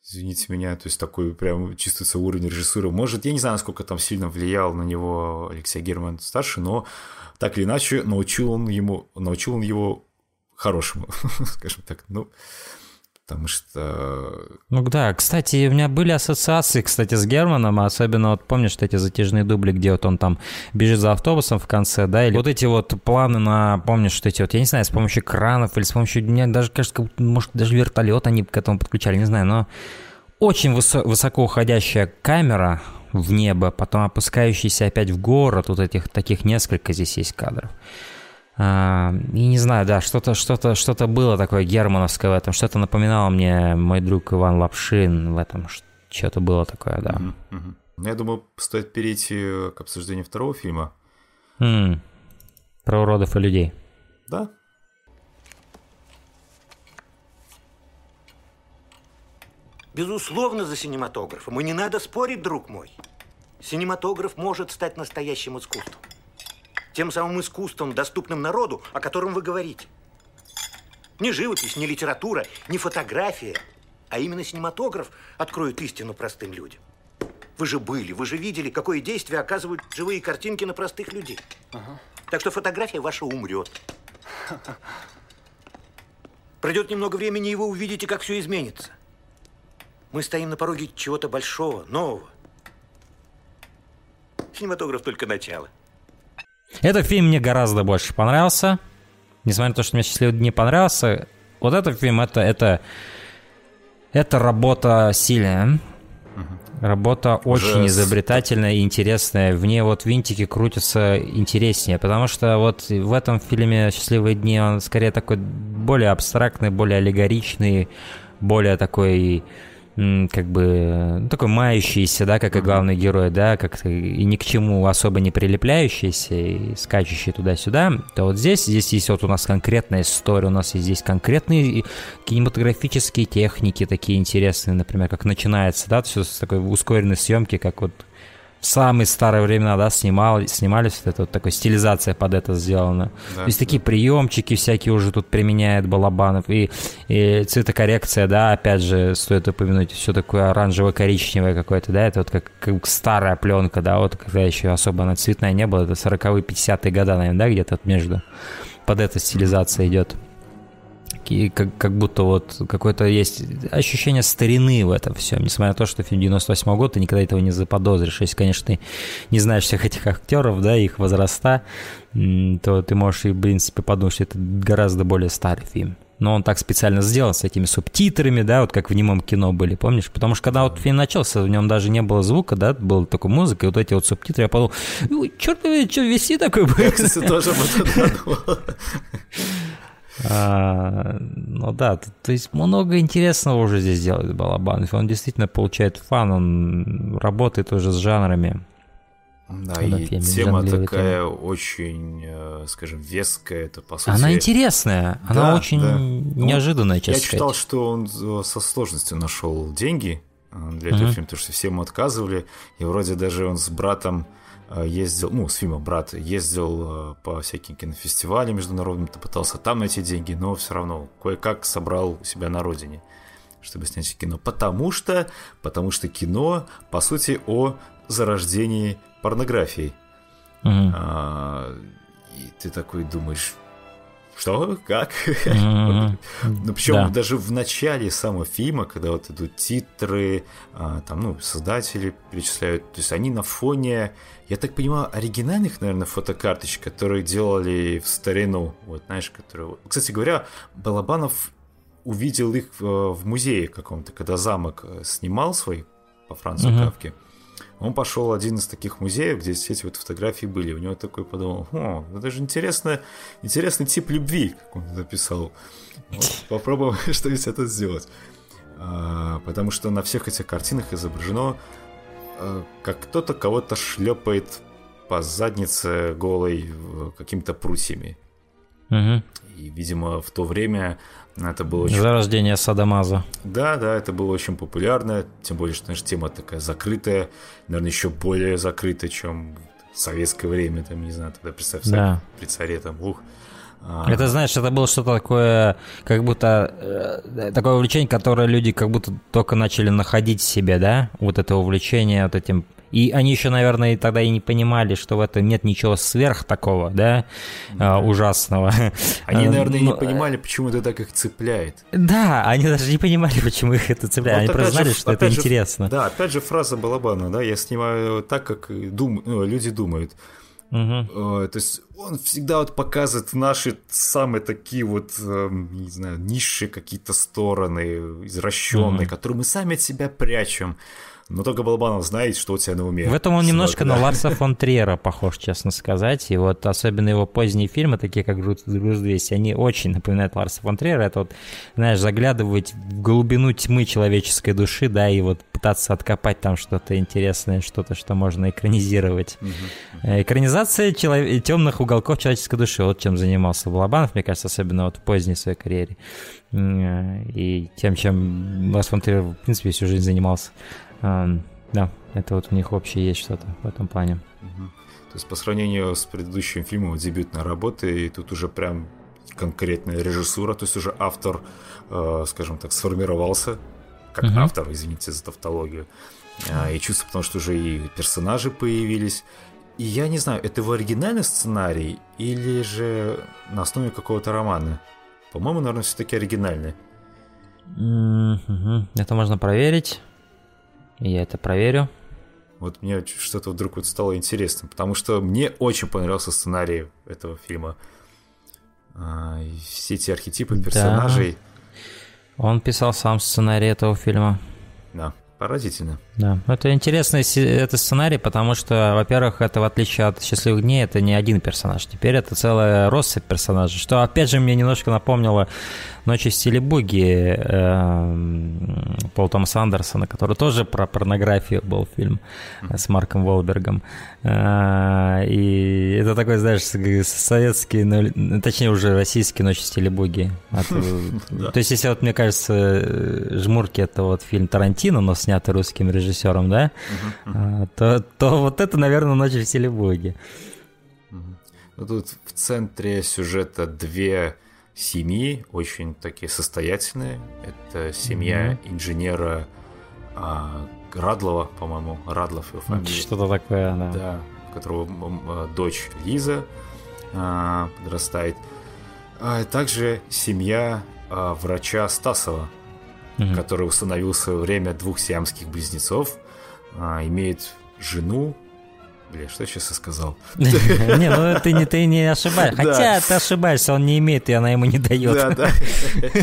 Speaker 1: извините меня, то есть такой прям чувствуется уровень режиссуры. Может, я не знаю, насколько там сильно влиял на него Алексей Герман старший, но так или иначе научил он ему, научил он его хорошему, скажем так. Ну, Потому что...
Speaker 2: Ну да, кстати, у меня были ассоциации, кстати, с Германом, а особенно вот помнишь эти затяжные дубли, где вот он там бежит за автобусом в конце, да, или вот эти вот планы на, помнишь, что эти вот, я не знаю, с помощью кранов или с помощью, мне даже кажется, может, даже вертолет они к этому подключали, не знаю, но очень высо- высоко уходящая камера в небо, потом опускающаяся опять в город, вот этих таких несколько здесь есть кадров. А, и не знаю, да, что-то что-то что-то было такое германовское в этом, что-то напоминало мне мой друг Иван Лапшин в этом, что-то было такое, да. Uh-huh,
Speaker 1: uh-huh. Я думаю, стоит перейти к обсуждению второго фильма.
Speaker 2: Mm. Про уродов и людей.
Speaker 1: Да.
Speaker 3: Безусловно, за синематографом. И не надо спорить, друг мой. Синематограф может стать настоящим искусством тем самым искусством, доступным народу, о котором вы говорите. Не живопись, не литература, не фотография, а именно синематограф откроет истину простым людям. Вы же были, вы же видели, какое действие оказывают живые картинки на простых людей. Ага. Так что фотография ваша умрет. Пройдет немного времени, и вы увидите, как все изменится. Мы стоим на пороге чего-то большого, нового. Синематограф только начало.
Speaker 2: Этот фильм мне гораздо больше понравился. Несмотря на то, что мне «Счастливый не понравился, вот этот фильм, это, это, это работа сильная. Работа очень Уже изобретательная и интересная. В ней вот винтики крутятся интереснее, потому что вот в этом фильме «Счастливые дни» он скорее такой более абстрактный, более аллегоричный, более такой как бы ну, такой мающийся, да, как и главный герой, да, как-то и ни к чему особо не прилепляющийся и скачущий туда-сюда, то вот здесь, здесь есть вот у нас конкретная история, у нас есть здесь конкретные кинематографические техники такие интересные, например, как начинается, да, все с такой ускоренной съемки, как вот в самые старые времена, да, снимал, снимались, вот это вот такая стилизация под это сделана. Да, То есть да. такие приемчики всякие уже тут применяет Балабанов, и, и цветокоррекция, да, опять же, стоит упомянуть, все такое оранжево-коричневое какое-то, да, это вот как, как старая пленка, да, вот когда еще особо она цветная не была, это 40-е, 50-е года, наверное, да, где-то между, под эта стилизация идет и как, как будто вот какое-то есть ощущение старины в этом всем, несмотря на то, что фильм 98 год, ты никогда этого не заподозришь. Если, конечно, ты не знаешь всех этих актеров, да, их возраста, то ты можешь, и, в принципе, подумать, что это гораздо более старый фильм. но он так специально сделан с этими субтитрами, да, вот как в немом кино были, помнишь? Потому что когда вот фильм начался, в нем даже не было звука, да, была только музыка, и вот эти вот субтитры, я подумал, черт возьми, что вести такой был? Я, кстати, тоже об а, ну да, то, то есть много интересного уже здесь делает Балабанов. Он действительно получает фан, он работает уже с жанрами.
Speaker 1: Да, и тема такая им. очень, э, скажем, веская, это по сути...
Speaker 2: Она интересная, да, она очень да. Ну, неожиданная, честно
Speaker 1: Я читал, что он э, со сложностью нашел деньги э, для этого uh-huh. фильма, потому что все ему отказывали, и вроде даже он с братом ездил, ну, с фильмом «Брат» ездил по всяким кинофестивалям международным, пытался там найти деньги, но все равно кое-как собрал себя на родине, чтобы снять кино. Потому что, потому что кино, по сути, о зарождении порнографией. Угу. А, и ты такой думаешь, что? Как? Mm-hmm. ну, причем да. даже в начале самого фильма, когда вот идут титры, а, там, ну, создатели перечисляют, то есть они на фоне, я так понимаю, оригинальных, наверное, фотокарточек, которые делали в старину, вот, знаешь, которые... Кстати говоря, Балабанов увидел их в, в музее каком-то, когда замок э, снимал свой по Францу mm-hmm. Кавке. Он пошел один из таких музеев, где все эти вот фотографии были. У него такой подумал, о, это же интересно, интересный тип любви, как он написал. Вот, попробуем что-нибудь это сделать. А, потому что на всех этих картинах изображено, как кто-то кого-то шлепает по заднице голой какими-то прутьями. Угу. И, видимо, в то время это было
Speaker 2: очень... Зарождение Садамаза.
Speaker 1: Да, да, это было очень популярно, тем более, что наша тема такая закрытая, наверное, еще более закрытая, чем в советское время, там, не знаю, тогда представь, да. при царе там, ух.
Speaker 2: А. Это, знаешь, это было что-то такое, как будто э, такое увлечение, которое люди как будто только начали находить в себе, да? Вот это увлечение вот этим и они еще, наверное, тогда и не понимали, что в этом нет ничего сверх такого, да, да. ужасного.
Speaker 1: Они, а, наверное, Но... не понимали, почему это так их цепляет.
Speaker 2: Да, они даже не понимали, почему их это цепляет. Вот они просто знали, же, что это
Speaker 1: же,
Speaker 2: интересно.
Speaker 1: Да, опять же фраза Балабана, да, я снимаю так, как дум... ну, люди думают. Угу. То есть он всегда вот показывает наши самые такие вот, эм, не знаю, низшие какие-то стороны, извращенные, угу. которые мы сами от себя прячем. Но только Балабанов знает, что у тебя на уме.
Speaker 2: В этом он немножко да. на Ларса фон Триера похож, честно сказать. И вот особенно его поздние фильмы, такие как «Груз 200», они очень напоминают Ларса фон Триера. Это вот, знаешь, заглядывать в глубину тьмы человеческой души, да, и вот пытаться откопать там что-то интересное, что-то, что можно экранизировать. Угу. Экранизация челов... темных уголков человеческой души, вот чем занимался Балабанов, мне кажется, особенно вот в поздней своей карьере. И тем, чем Ларс фон Триер, в принципе, всю жизнь занимался. Да, это вот у них общее есть что-то в этом плане.
Speaker 1: То есть по сравнению с предыдущим фильмом, дебютная работа, и тут уже прям конкретная режиссура, то есть уже автор, э, скажем так, сформировался, как uh автор, извините за тавтологию, э, и чувство, потому что уже и персонажи появились. И я не знаю, это в оригинальный сценарий или же на основе какого-то романа? По-моему, наверное, все-таки оригинальный.
Speaker 2: Mm-hmm. Это можно проверить. Я это проверю.
Speaker 1: Вот мне что-то вдруг вот стало интересно, потому что мне очень понравился сценарий этого фильма. А, все эти архетипы персонажей.
Speaker 2: Да. Он писал сам сценарий этого фильма.
Speaker 1: Да, поразительно.
Speaker 2: Да, это интересный это сценарий, потому что, во-первых, это в отличие от «Счастливых дней», это не один персонаж. Теперь это целая россыпь персонажей, что, опять же, мне немножко напомнило «Ночи в стиле буги» э, Пола Томаса Андерсона, который тоже про порнографию был фильм с Марком Волбергом. Э, и это такой, знаешь, советский, ну, точнее уже российский «Ночи в стиле буги». То есть, если вот, мне кажется, «Жмурки» — это вот фильм Тарантино, но снятый русским режиссером, да, То, вот это, наверное, «Ночь в стиле боги».
Speaker 1: Ну, тут в центре сюжета две семьи, очень такие состоятельные. Это семья mm-hmm. инженера а, Радлова, по-моему, Радлов его фамилия.
Speaker 2: Что-то такое, да.
Speaker 1: Да, у которого а, дочь Лиза а, подрастает. А также семья а, врача Стасова, угу. который установил в свое время двух сиамских близнецов, а, имеет жену, Бля, что я сейчас сказал?
Speaker 2: Не, ну ты не, ты не ошибаешься. Хотя ты ошибаешься, он не имеет, и она ему не дает. Да, да.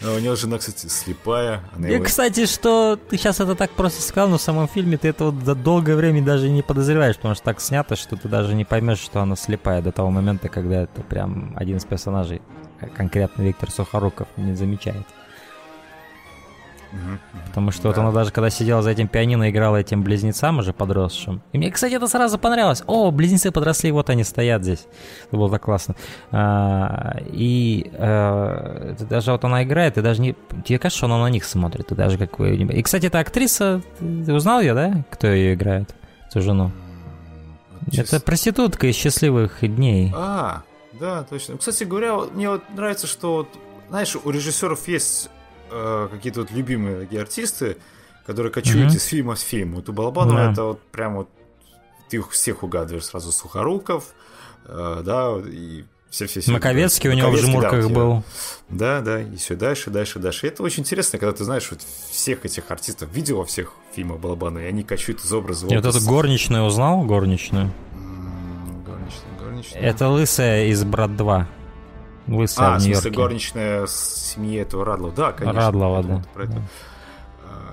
Speaker 1: А у него жена, кстати, слепая.
Speaker 2: Она и, его... Кстати, что ты сейчас это так просто сказал, но в самом фильме ты это вот за долгое время даже не подозреваешь, потому что так снято, что ты даже не поймешь, что она слепая до того момента, когда это прям один из персонажей, конкретно Виктор Сухоруков, не замечает. Потому что да. вот она даже когда сидела за этим пианино, играла этим близнецам уже подросшим. И мне, кстати, это сразу понравилось. О, близнецы подросли, вот они стоят здесь. Это было так классно. А, и а, даже вот она играет, и даже не... Тебе кажется, что она на них смотрит, ты даже как. И, кстати, эта актриса, ты узнал ее, да? Кто ее играет? Эту жену. Чис... Это проститутка из счастливых дней.
Speaker 1: А, да, точно. Кстати говоря, мне вот нравится, что, знаешь, у режиссеров есть э, какие-то вот любимые такие артисты, которые кочуют mm-hmm. из фильма в фильм. Вот у Балабанова yeah. это вот прям вот ты их всех угадываешь сразу. Сухоруков, э, да, и все все все
Speaker 2: Маковецкий у него в жмурках да, был.
Speaker 1: Да, да, и все дальше, дальше, дальше. И это очень интересно, когда ты знаешь вот всех этих артистов, видел во всех фильмах Балабанова, и они качают из образа в
Speaker 2: образ. И вот эту горничную узнал, горничную?
Speaker 1: Горничная, горничная.
Speaker 2: Это лысая из «Брат 2». Лысая а, в, в смысле,
Speaker 1: горничная семьи этого Радлова. Да, конечно.
Speaker 2: Радлова, да. Про это.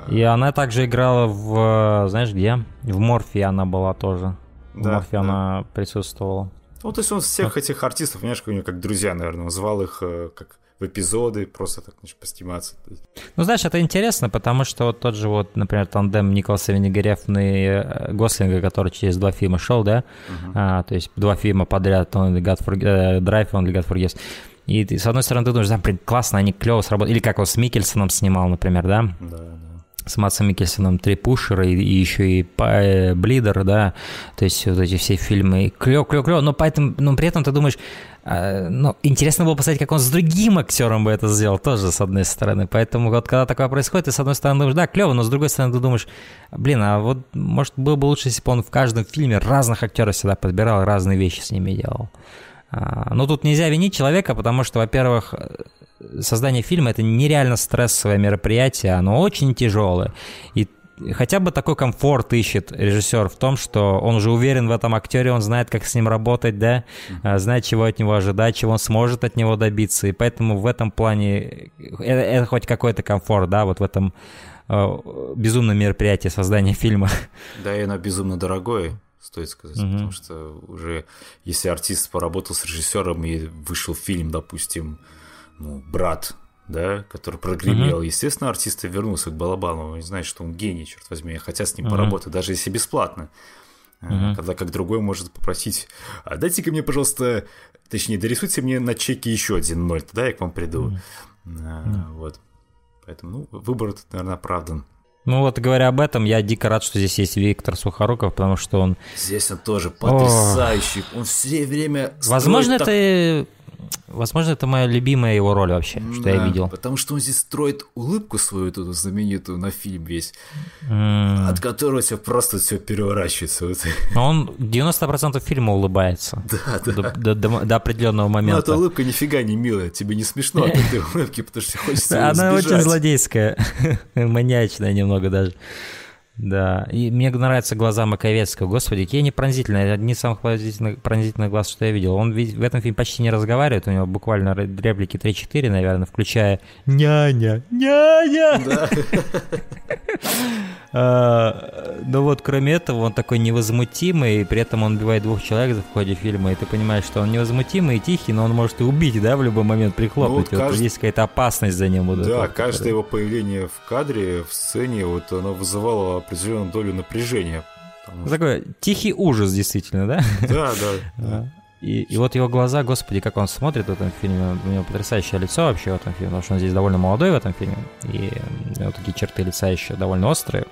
Speaker 2: И она также играла в, знаешь где? В Морфе она была тоже. В да, Морфе да. она присутствовала.
Speaker 1: Ну, то есть он всех этих артистов, понимаешь, как, как друзья, наверное, звал их э, как в эпизоды, просто так, значит, постиматься.
Speaker 2: Ну, знаешь, это интересно, потому что вот тот же вот, например, тандем Николаса Венегорефна и э, Гослинга, который через два фильма шел, да, uh-huh. а, то есть два фильма подряд, он God for, э, Drive, он God Forgives. И ты, с одной стороны, ты думаешь, да, блин, классно, они клево сработали. Или как он с Микельсоном снимал, например, да? Да, да с Матсом Микельсоном три пушера и, и еще и э, Блидер, да, то есть вот эти все фильмы, клево, но поэтому, но при этом ты думаешь, э, ну, интересно было посмотреть, как он с другим актером бы это сделал, тоже с одной стороны, поэтому вот когда такое происходит, ты с одной стороны думаешь, да, клево, но с другой стороны ты думаешь, блин, а вот, может, было бы лучше, если бы он в каждом фильме разных актеров сюда подбирал, разные вещи с ними делал. А, но тут нельзя винить человека, потому что, во-первых, создание фильма это нереально стрессовое мероприятие, оно очень тяжелое. И хотя бы такой комфорт ищет режиссер в том, что он уже уверен в этом актере, он знает, как с ним работать, да, mm-hmm. знает, чего от него ожидать, чего он сможет от него добиться, и поэтому в этом плане это, это хоть какой-то комфорт, да, вот в этом э, безумном мероприятии создания фильма.
Speaker 1: Да, и оно безумно дорогое стоит сказать, mm-hmm. потому что уже если артист поработал с режиссером и вышел фильм, допустим, ну, брат, да, который прогремел. Mm-hmm. Естественно, артист вернулся к Балабанову, и знает, что он гений, черт возьми, хотят с ним mm-hmm. поработать, даже если бесплатно. Mm-hmm. Когда как другой может попросить, а дайте-ка мне, пожалуйста, точнее, дорисуйте мне на чеке еще один ноль, тогда я к вам приду. Mm-hmm. А, вот. Поэтому, ну, выбор наверное, оправдан.
Speaker 2: Ну вот, говоря об этом, я дико рад, что здесь есть Виктор Сухоруков, потому что он...
Speaker 1: Здесь он тоже потрясающий. О... Он все время...
Speaker 2: Возможно, так... это Возможно, это моя любимая его роль вообще, что да, я видел.
Speaker 1: Потому что он здесь строит улыбку свою эту знаменитую на фильм весь, mm. от которого все просто все переворачивается.
Speaker 2: Он 90% фильма улыбается. Да, да. До, до, до, до определенного момента. Но
Speaker 1: эта улыбка нифига не милая, тебе не смешно от этой улыбки, потому что хочется
Speaker 2: Она очень злодейская, маньячная немного даже. Да, и мне нравятся глаза Маковецкого. Господи, какие они пронзительные. Одни из самых пронзительных, пронзительных глаз, что я видел. Он в этом фильме почти не разговаривает, у него буквально реплики 3-4, наверное, включая «Няня! Няня!» а, Но вот кроме этого он такой невозмутимый, и при этом он убивает двух человек в ходе фильма, и ты понимаешь, что он невозмутимый и тихий, но он может и убить, да, в любой момент прихлопнуть. Ну, вот. Есть какая-то опасность за ним.
Speaker 1: Да, каждое его появление в кадре, в сцене, вот оно вызывало определенную долю напряжения.
Speaker 2: Что... Такой тихий ужас, действительно, да?
Speaker 1: Да, да.
Speaker 2: И, и вот его глаза, господи, как он смотрит в этом фильме. У него потрясающее лицо вообще в этом фильме, потому что он здесь довольно молодой в этом фильме. И у него такие черты лица еще довольно острые.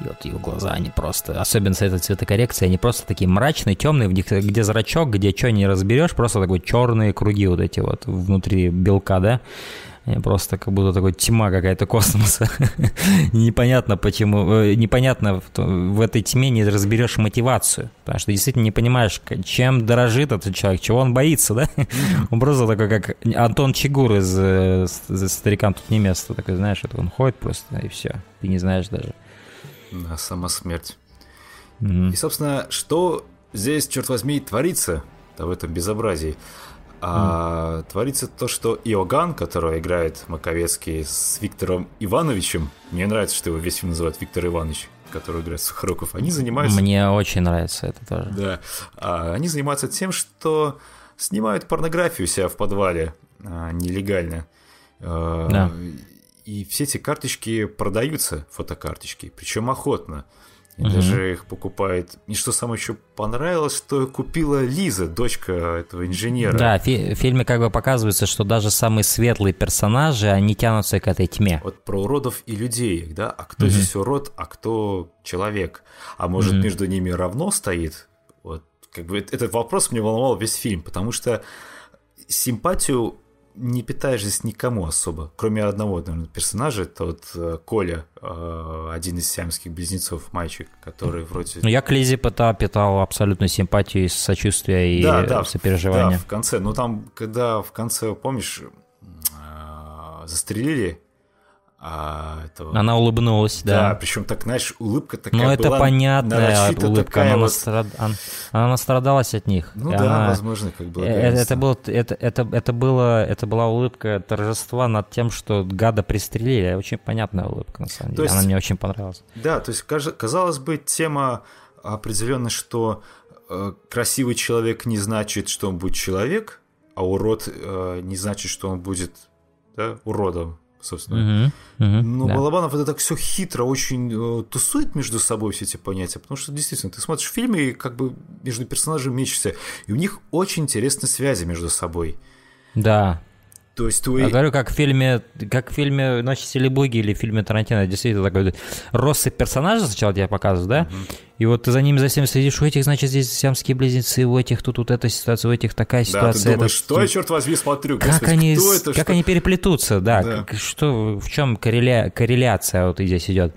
Speaker 2: И вот его глаза, они просто, особенно с этой цветокоррекцией, они просто такие мрачные, темные, в них где зрачок, где что не разберешь, просто такой черные круги вот эти вот внутри белка, да. Просто как будто такой тьма какая-то космоса. непонятно почему, э, непонятно в этой тьме не разберешь мотивацию, потому что действительно не понимаешь, чем дорожит этот человек, чего он боится, да? он просто такой, как Антон Чигур из э, «Старикам тут не место», такой, знаешь, это он ходит просто, и все, ты не знаешь даже.
Speaker 1: Да, сама смерть. И, собственно, что здесь, черт возьми, творится в этом безобразии? А mm. творится то, что Иоганн, который играет Маковецкий с Виктором Ивановичем, мне нравится, что его весь фильм называют Виктор Иванович, который играет Сухоруков, они занимаются...
Speaker 2: Мне очень нравится это тоже.
Speaker 1: Да. А, они занимаются тем, что снимают порнографию себя в подвале а, нелегально. А, да. И все эти карточки продаются, фотокарточки, причем охотно. И угу. даже их покупает. И что самое еще понравилось, что купила Лиза, дочка этого инженера.
Speaker 2: Да, в фильме как бы показывается, что даже самые светлые персонажи, они тянутся к этой тьме.
Speaker 1: Вот про уродов и людей, да? А кто угу. здесь урод, а кто человек? А может, угу. между ними равно стоит? Вот, как бы этот вопрос мне волновал весь фильм, потому что симпатию не питаешь здесь никому особо, кроме одного, наверное, персонажа, это вот э, Коля, э, один из сиамских близнецов, мальчик, который вроде...
Speaker 2: Ну, я к Лизе питал, питал абсолютно симпатию, сочувствие и да, да, сопереживание.
Speaker 1: Да, в конце, ну там, когда в конце, помнишь, э, застрелили а, этого...
Speaker 2: Она улыбнулась, да.
Speaker 1: Да, причем так, знаешь, улыбка такая
Speaker 2: Ну, это
Speaker 1: была
Speaker 2: понятная улыбка, она, вот... настрад... она, настрадалась от них.
Speaker 1: Ну да, она... возможно, как бы.
Speaker 2: Это, это, было, это, это, это, было, это была улыбка торжества над тем, что гада пристрелили. Очень понятная улыбка, на самом деле. Есть... Она мне очень понравилась.
Speaker 1: Да, то есть, казалось бы, тема определенно, что э, красивый человек не значит, что он будет человек, а урод э, не значит, что он будет да, уродом собственно. Угу, угу, Но да. Балабанов это так все хитро, очень э, тусует между собой все эти понятия, потому что действительно ты смотришь фильмы и как бы между персонажами мечешься, и у них очень интересные связи между собой.
Speaker 2: Да,
Speaker 1: то есть
Speaker 2: твои... Я говорю, как в фильме, как в фильме «Ночи боги» или в фильме Тарантино, действительно такой россыпь персонажей сначала тебе показывают, да? Угу. И вот ты за ними за всем следишь, у этих, значит, здесь сиамские близнецы, у этих тут вот эта ситуация, у этих такая ситуация. Да, ты
Speaker 1: думаешь, это... что я, черт возьми, смотрю?
Speaker 2: Как, Господи, они, кто это, как что... они переплетутся, да, да. Как, что, в чем корреля... корреляция вот здесь идет.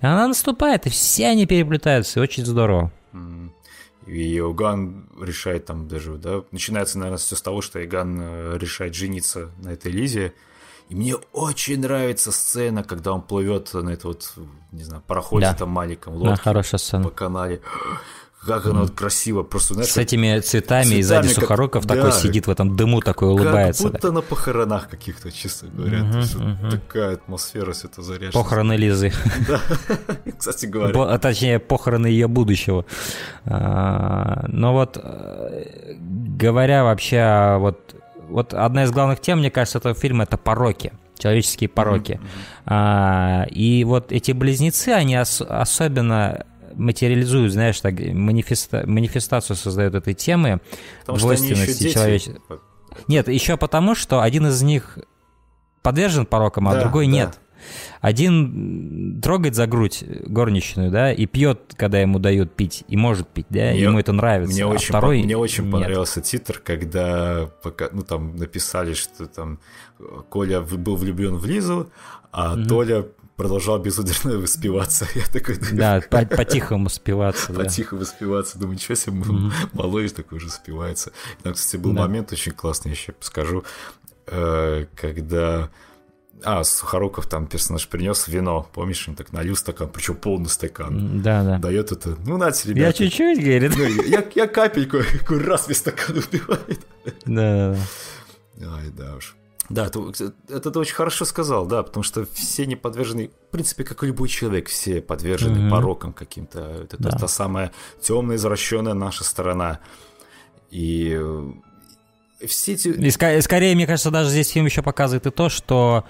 Speaker 2: И она наступает, и все они переплетаются, и очень здорово.
Speaker 1: И Иоганн решает там даже, да, начинается, наверное, все с того, что Иоганн э, решает жениться на этой Лизе. И мне очень нравится сцена, когда он плывет на это вот, не знаю, пароходе да. там маленьком, лодке да,
Speaker 2: хорошая сцена.
Speaker 1: по канале как она вот красиво просто,
Speaker 2: знаешь, С этими цветами, цветами и сзади как... Сухоруков да, такой сидит в этом дыму, такой улыбается.
Speaker 1: Как будто да. на похоронах каких-то, честно говоря. Угу, угу. Такая атмосфера все это заряжена.
Speaker 2: Похороны Лизы.
Speaker 1: Да, кстати говоря.
Speaker 2: А точнее, похороны ее будущего. А, но вот, э, говоря вообще, вот, вот одна из главных тем, мне кажется, этого фильма — это пороки человеческие пороки. Mm-hmm. А, и вот эти близнецы, они ос- особенно материализуют, знаешь, так, манифеста, манифестацию создают этой темы
Speaker 1: потому двойственности человечества.
Speaker 2: Нет, еще потому, что один из них подвержен порокам, а да, другой да. нет. Один трогает за грудь горничную, да, и пьет, когда ему дают пить, и может пить, да, мне, ему это нравится.
Speaker 1: Мне
Speaker 2: а
Speaker 1: очень,
Speaker 2: второй
Speaker 1: по, мне очень нет. понравился титр, когда пока, ну, там написали, что там Коля был влюблен в Лизу, а mm-hmm. Толя продолжал безудержно выспиваться. Я такой...
Speaker 2: Да, по-тихому спиваться.
Speaker 1: По-тихому спиваться. Думаю, ничего себе, малыш такой уже спивается. Там, кстати, был момент очень классный, еще скажу, э, когда... А, Сухоруков там персонаж принес вино, помнишь, он так налил стакан, причем полный стакан.
Speaker 2: Да, да.
Speaker 1: Дает это, ну, нате, ребята.
Speaker 2: Я чуть-чуть, говорит. Ну,
Speaker 1: я, я капельку, раз весь стакан убивает.
Speaker 2: Да,
Speaker 1: да. Ай, да уж. Да, это, это ты очень хорошо сказал, да, потому что все не подвержены, в принципе, как и любой человек, все подвержены mm-hmm. порокам каким-то. Это да. та, та самая темная, извращенная наша сторона. И э, все эти...
Speaker 2: И, скорее, мне кажется, даже здесь фильм еще показывает и то, что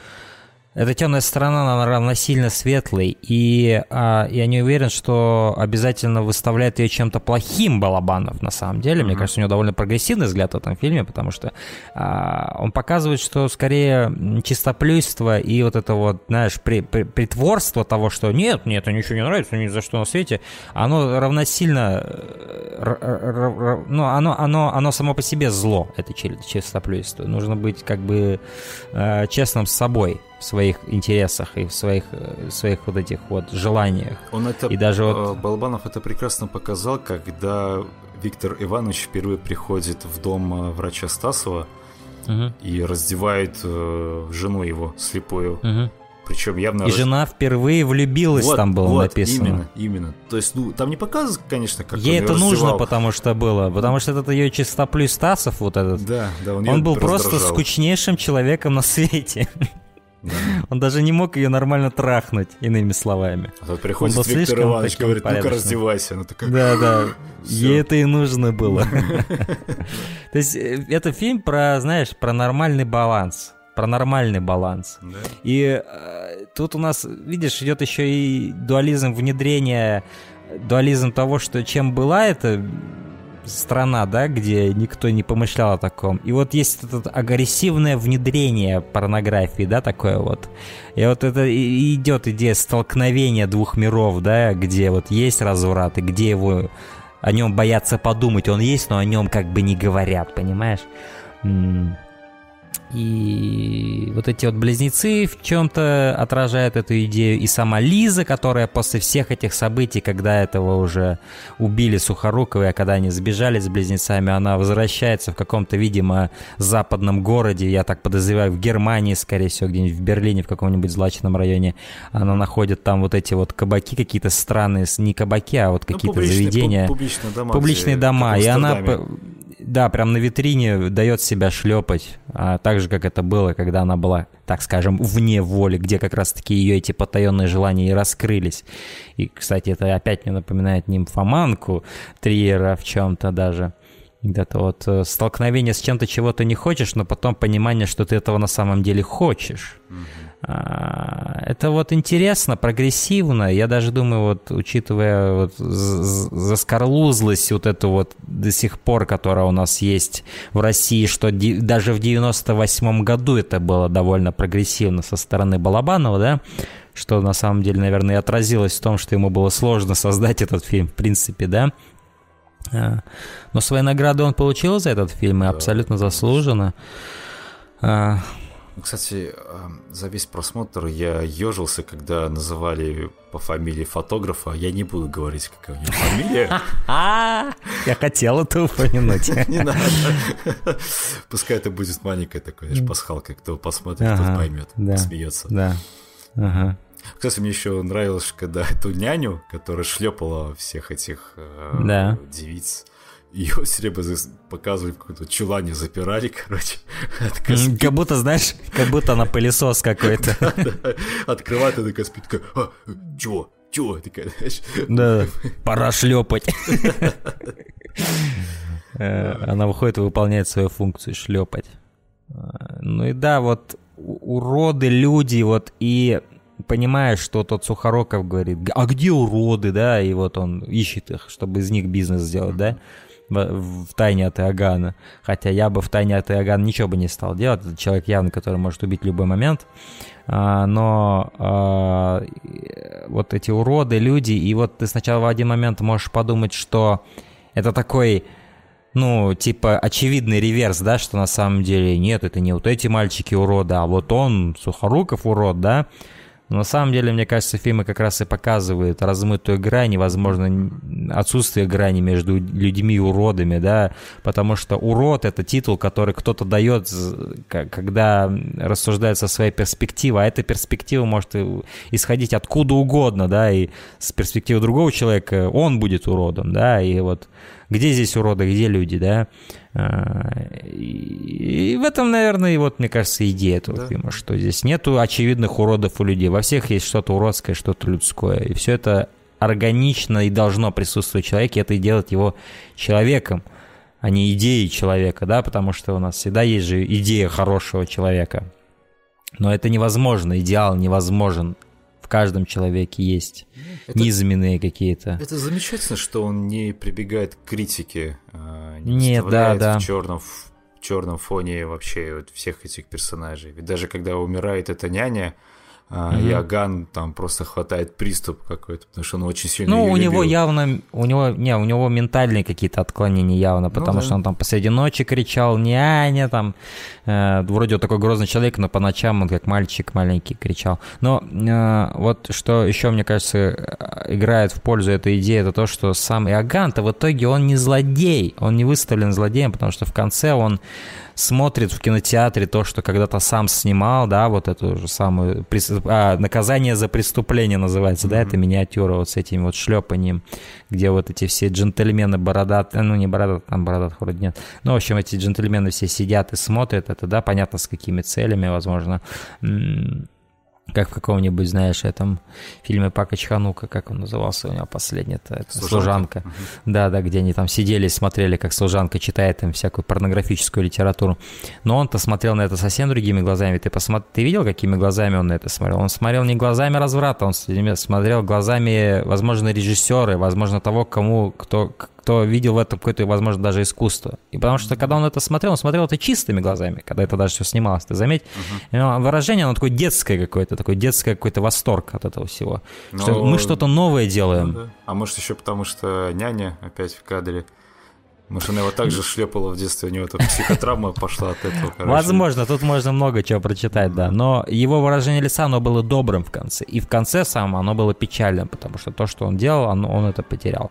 Speaker 2: эта темная сторона, она равносильно светлой, и а, я не уверен, что обязательно выставляет ее чем-то плохим Балабанов на самом деле. Mm-hmm. Мне кажется, у него довольно прогрессивный взгляд в этом фильме, потому что а, он показывает, что скорее чистоплюйство и вот это вот, знаешь, при, при, притворство того, что нет, мне это ничего не нравится, ни за что на свете, оно равносильно, э, ну, оно, оно, оно само по себе зло, это чистоплюйство. Нужно быть как бы э, честным с собой в своих интересах и в своих, в своих вот этих вот желаниях.
Speaker 1: Он это, и даже вот... Э, Балабанов это прекрасно показал, когда Виктор Иванович впервые приходит в дом э, врача Стасова угу. и раздевает э, жену его слепую. Угу. причем явно...
Speaker 2: И жена впервые влюбилась,
Speaker 1: вот,
Speaker 2: там было
Speaker 1: вот,
Speaker 2: написано.
Speaker 1: Именно, именно. То есть, ну, там не показывают, конечно, как
Speaker 2: Ей это
Speaker 1: её
Speaker 2: нужно,
Speaker 1: раздевал.
Speaker 2: потому что было. Потому что этот ее чистоплюй Стасов, вот этот,
Speaker 1: Да, да, он,
Speaker 2: он был просто
Speaker 1: раздражал.
Speaker 2: скучнейшим человеком на свете. Он даже не мог ее нормально трахнуть, иными словами.
Speaker 1: А тут приходит Виктор
Speaker 2: слишком
Speaker 1: Иванович, говорит, ну-ка раздевайся. Она такая,
Speaker 2: Да, да. Ей это и нужно было. То есть э, это фильм про, знаешь, про нормальный баланс. Про нормальный баланс.
Speaker 1: Да.
Speaker 2: И э, тут у нас, видишь, идет еще и дуализм внедрения, дуализм того, что чем была эта страна, да, где никто не помышлял о таком. И вот есть это агрессивное внедрение порнографии, да, такое вот. И вот это и идет идея столкновения двух миров, да, где вот есть разврат, и где его о нем боятся подумать. Он есть, но о нем как бы не говорят, понимаешь? И вот эти вот близнецы в чем-то отражают эту идею. И сама Лиза, которая после всех этих событий, когда этого уже убили Сухорукова, и когда они сбежали с близнецами, она возвращается в каком-то, видимо, западном городе, я так подозреваю, в Германии, скорее всего, где-нибудь в Берлине, в каком-нибудь злачном районе. Она находит там вот эти вот кабаки какие-то странные, не кабаки, а вот
Speaker 1: Ну,
Speaker 2: какие-то
Speaker 1: публичные-
Speaker 2: заведения
Speaker 1: пу- Публичные дома.
Speaker 2: публичные дома, и она, да, прям на витрине дает себя шлепать, а так же, как это было, когда она была, так скажем, вне воли, где как раз-таки ее эти потаенные желания и раскрылись. И, кстати, это опять мне напоминает нимфоманку Триера в чем-то даже. Где-то вот э, столкновение с чем-то, чего ты не хочешь, но потом понимание, что ты этого на самом деле хочешь. Это вот интересно, прогрессивно. Я даже думаю, вот учитывая вот заскорлузлость вот эту вот до сих пор, которая у нас есть в России, что даже в 98 году это было довольно прогрессивно со стороны Балабанова, да, что на самом деле, наверное, и отразилось в том, что ему было сложно создать этот фильм, в принципе, да. А, Но свои награды он получил за этот фильм, и абсолютно заслуженно.
Speaker 1: Ну, Кстати, эм, за весь просмотр я ежился, когда называли по фамилии фотографа. Я не буду говорить, какая у него фамилия.
Speaker 2: Я хотел это упомянуть.
Speaker 1: Не надо. Пускай это будет маленькая такая знаешь, пасхалка. Кто посмотрит, тот поймет, смеется.
Speaker 2: Да.
Speaker 1: Кстати, мне еще нравилось, когда эту няню, которая шлепала всех этих э, девиц, ее все время показывали в каком-то чулане, запирали, короче.
Speaker 2: Как будто, знаешь, как будто она пылесос какой-то.
Speaker 1: открывает, она такая спит, такая, а, чего, чего, такая, знаешь.
Speaker 2: Да, пора шлепать. Э, Она выходит и выполняет свою функцию шлепать. Э, Ну и да, вот уроды люди, вот и понимаешь, что тот Сухороков говорит, а где уроды, да, и вот он ищет их, чтобы из них бизнес сделать, да, в, тайне от Иоганна. Хотя я бы в тайне от Иоганна ничего бы не стал делать. Это человек явно, который может убить любой момент. А, но а, вот эти уроды, люди, и вот ты сначала в один момент можешь подумать, что это такой, ну, типа, очевидный реверс, да, что на самом деле нет, это не вот эти мальчики уроды, а вот он, Сухоруков урод, да. Но на самом деле, мне кажется, фильмы как раз и показывают размытую грань, возможно, отсутствие грани между людьми и уродами, да, потому что урод — это титул, который кто-то дает, когда рассуждает со своей перспективы, а эта перспектива может исходить откуда угодно, да, и с перспективы другого человека он будет уродом, да, и вот где здесь уроды, где люди, да, А, и, и в этом, наверное, и вот, мне кажется, идея этого
Speaker 1: Да.
Speaker 2: фильма, что здесь нету очевидных уродов у людей, во всех есть что-то уродское, что-то людское, и все это органично и должно присутствовать в человеке, это и делает его человеком, а не идеей человека, да, потому что у нас всегда есть же идея хорошего человека. Но это невозможно, идеал невозможен. В каждом человеке есть
Speaker 1: Это-
Speaker 2: низменные какие-то.
Speaker 1: Это замечательно, что он не прибегает к критике, а, не
Speaker 2: Нет, да, да.
Speaker 1: в черном в черном фоне вообще вот всех этих персонажей. Ведь даже когда умирает эта няня, а,
Speaker 2: Мгм.
Speaker 1: Иоганн там просто хватает приступ какой-то, потому что он очень сильно
Speaker 2: Ну, у него
Speaker 1: любил.
Speaker 2: явно, у него, не, у него ментальные какие-то отклонения явно, потому
Speaker 1: Ну да.
Speaker 2: что он там посреди ночи кричал «няня», там, э, вроде он такой грозный человек, но по ночам он как мальчик маленький кричал. Но э, вот что еще, мне кажется, э, играет в пользу этой идеи, это то, что сам Иоганн-то в итоге он не злодей, он не выставлен злодеем, потому что в конце он смотрит в кинотеатре то, что когда-то сам снимал, да, вот эту же самую, а, наказание за преступление называется, mm-hmm. да, это миниатюра вот с этим вот шлепанием, где вот эти все джентльмены бородатые, ну не бородатые, там бородатых вроде нет, ну в общем эти джентльмены все сидят и смотрят это, да, понятно с какими целями, возможно, как в каком-нибудь, знаешь, этом фильме Пака Чханука, как он назывался у него последний, это, «Служанка». служанка. Да, да, где они там сидели и смотрели, как служанка читает им всякую порнографическую литературу. Но он-то смотрел на это совсем другими глазами. Ты, посмотри, ты видел, какими глазами он на это смотрел? Он смотрел не глазами разврата, он смотрел глазами, возможно, режиссера, возможно, того, кому, кто, кто видел в этом какое-то, возможно, даже искусство. И потому что, когда он это смотрел, он смотрел это чистыми глазами, когда это даже все снималось, ты заметь. Uh-huh. Выражение, оно такое детское какое-то, такой детский какой-то восторг от этого всего. Но... Что мы что-то новое делаем. Ну, да.
Speaker 1: А может еще потому, что няня опять в кадре. Может, она его также шлепала в детстве, у него эта психотравма пошла от этого.
Speaker 2: Короче. Возможно, тут можно много чего прочитать, да. Но его выражение лица, оно было добрым в конце. И в конце сам оно было печальным, потому что то, что он делал, он, он это потерял.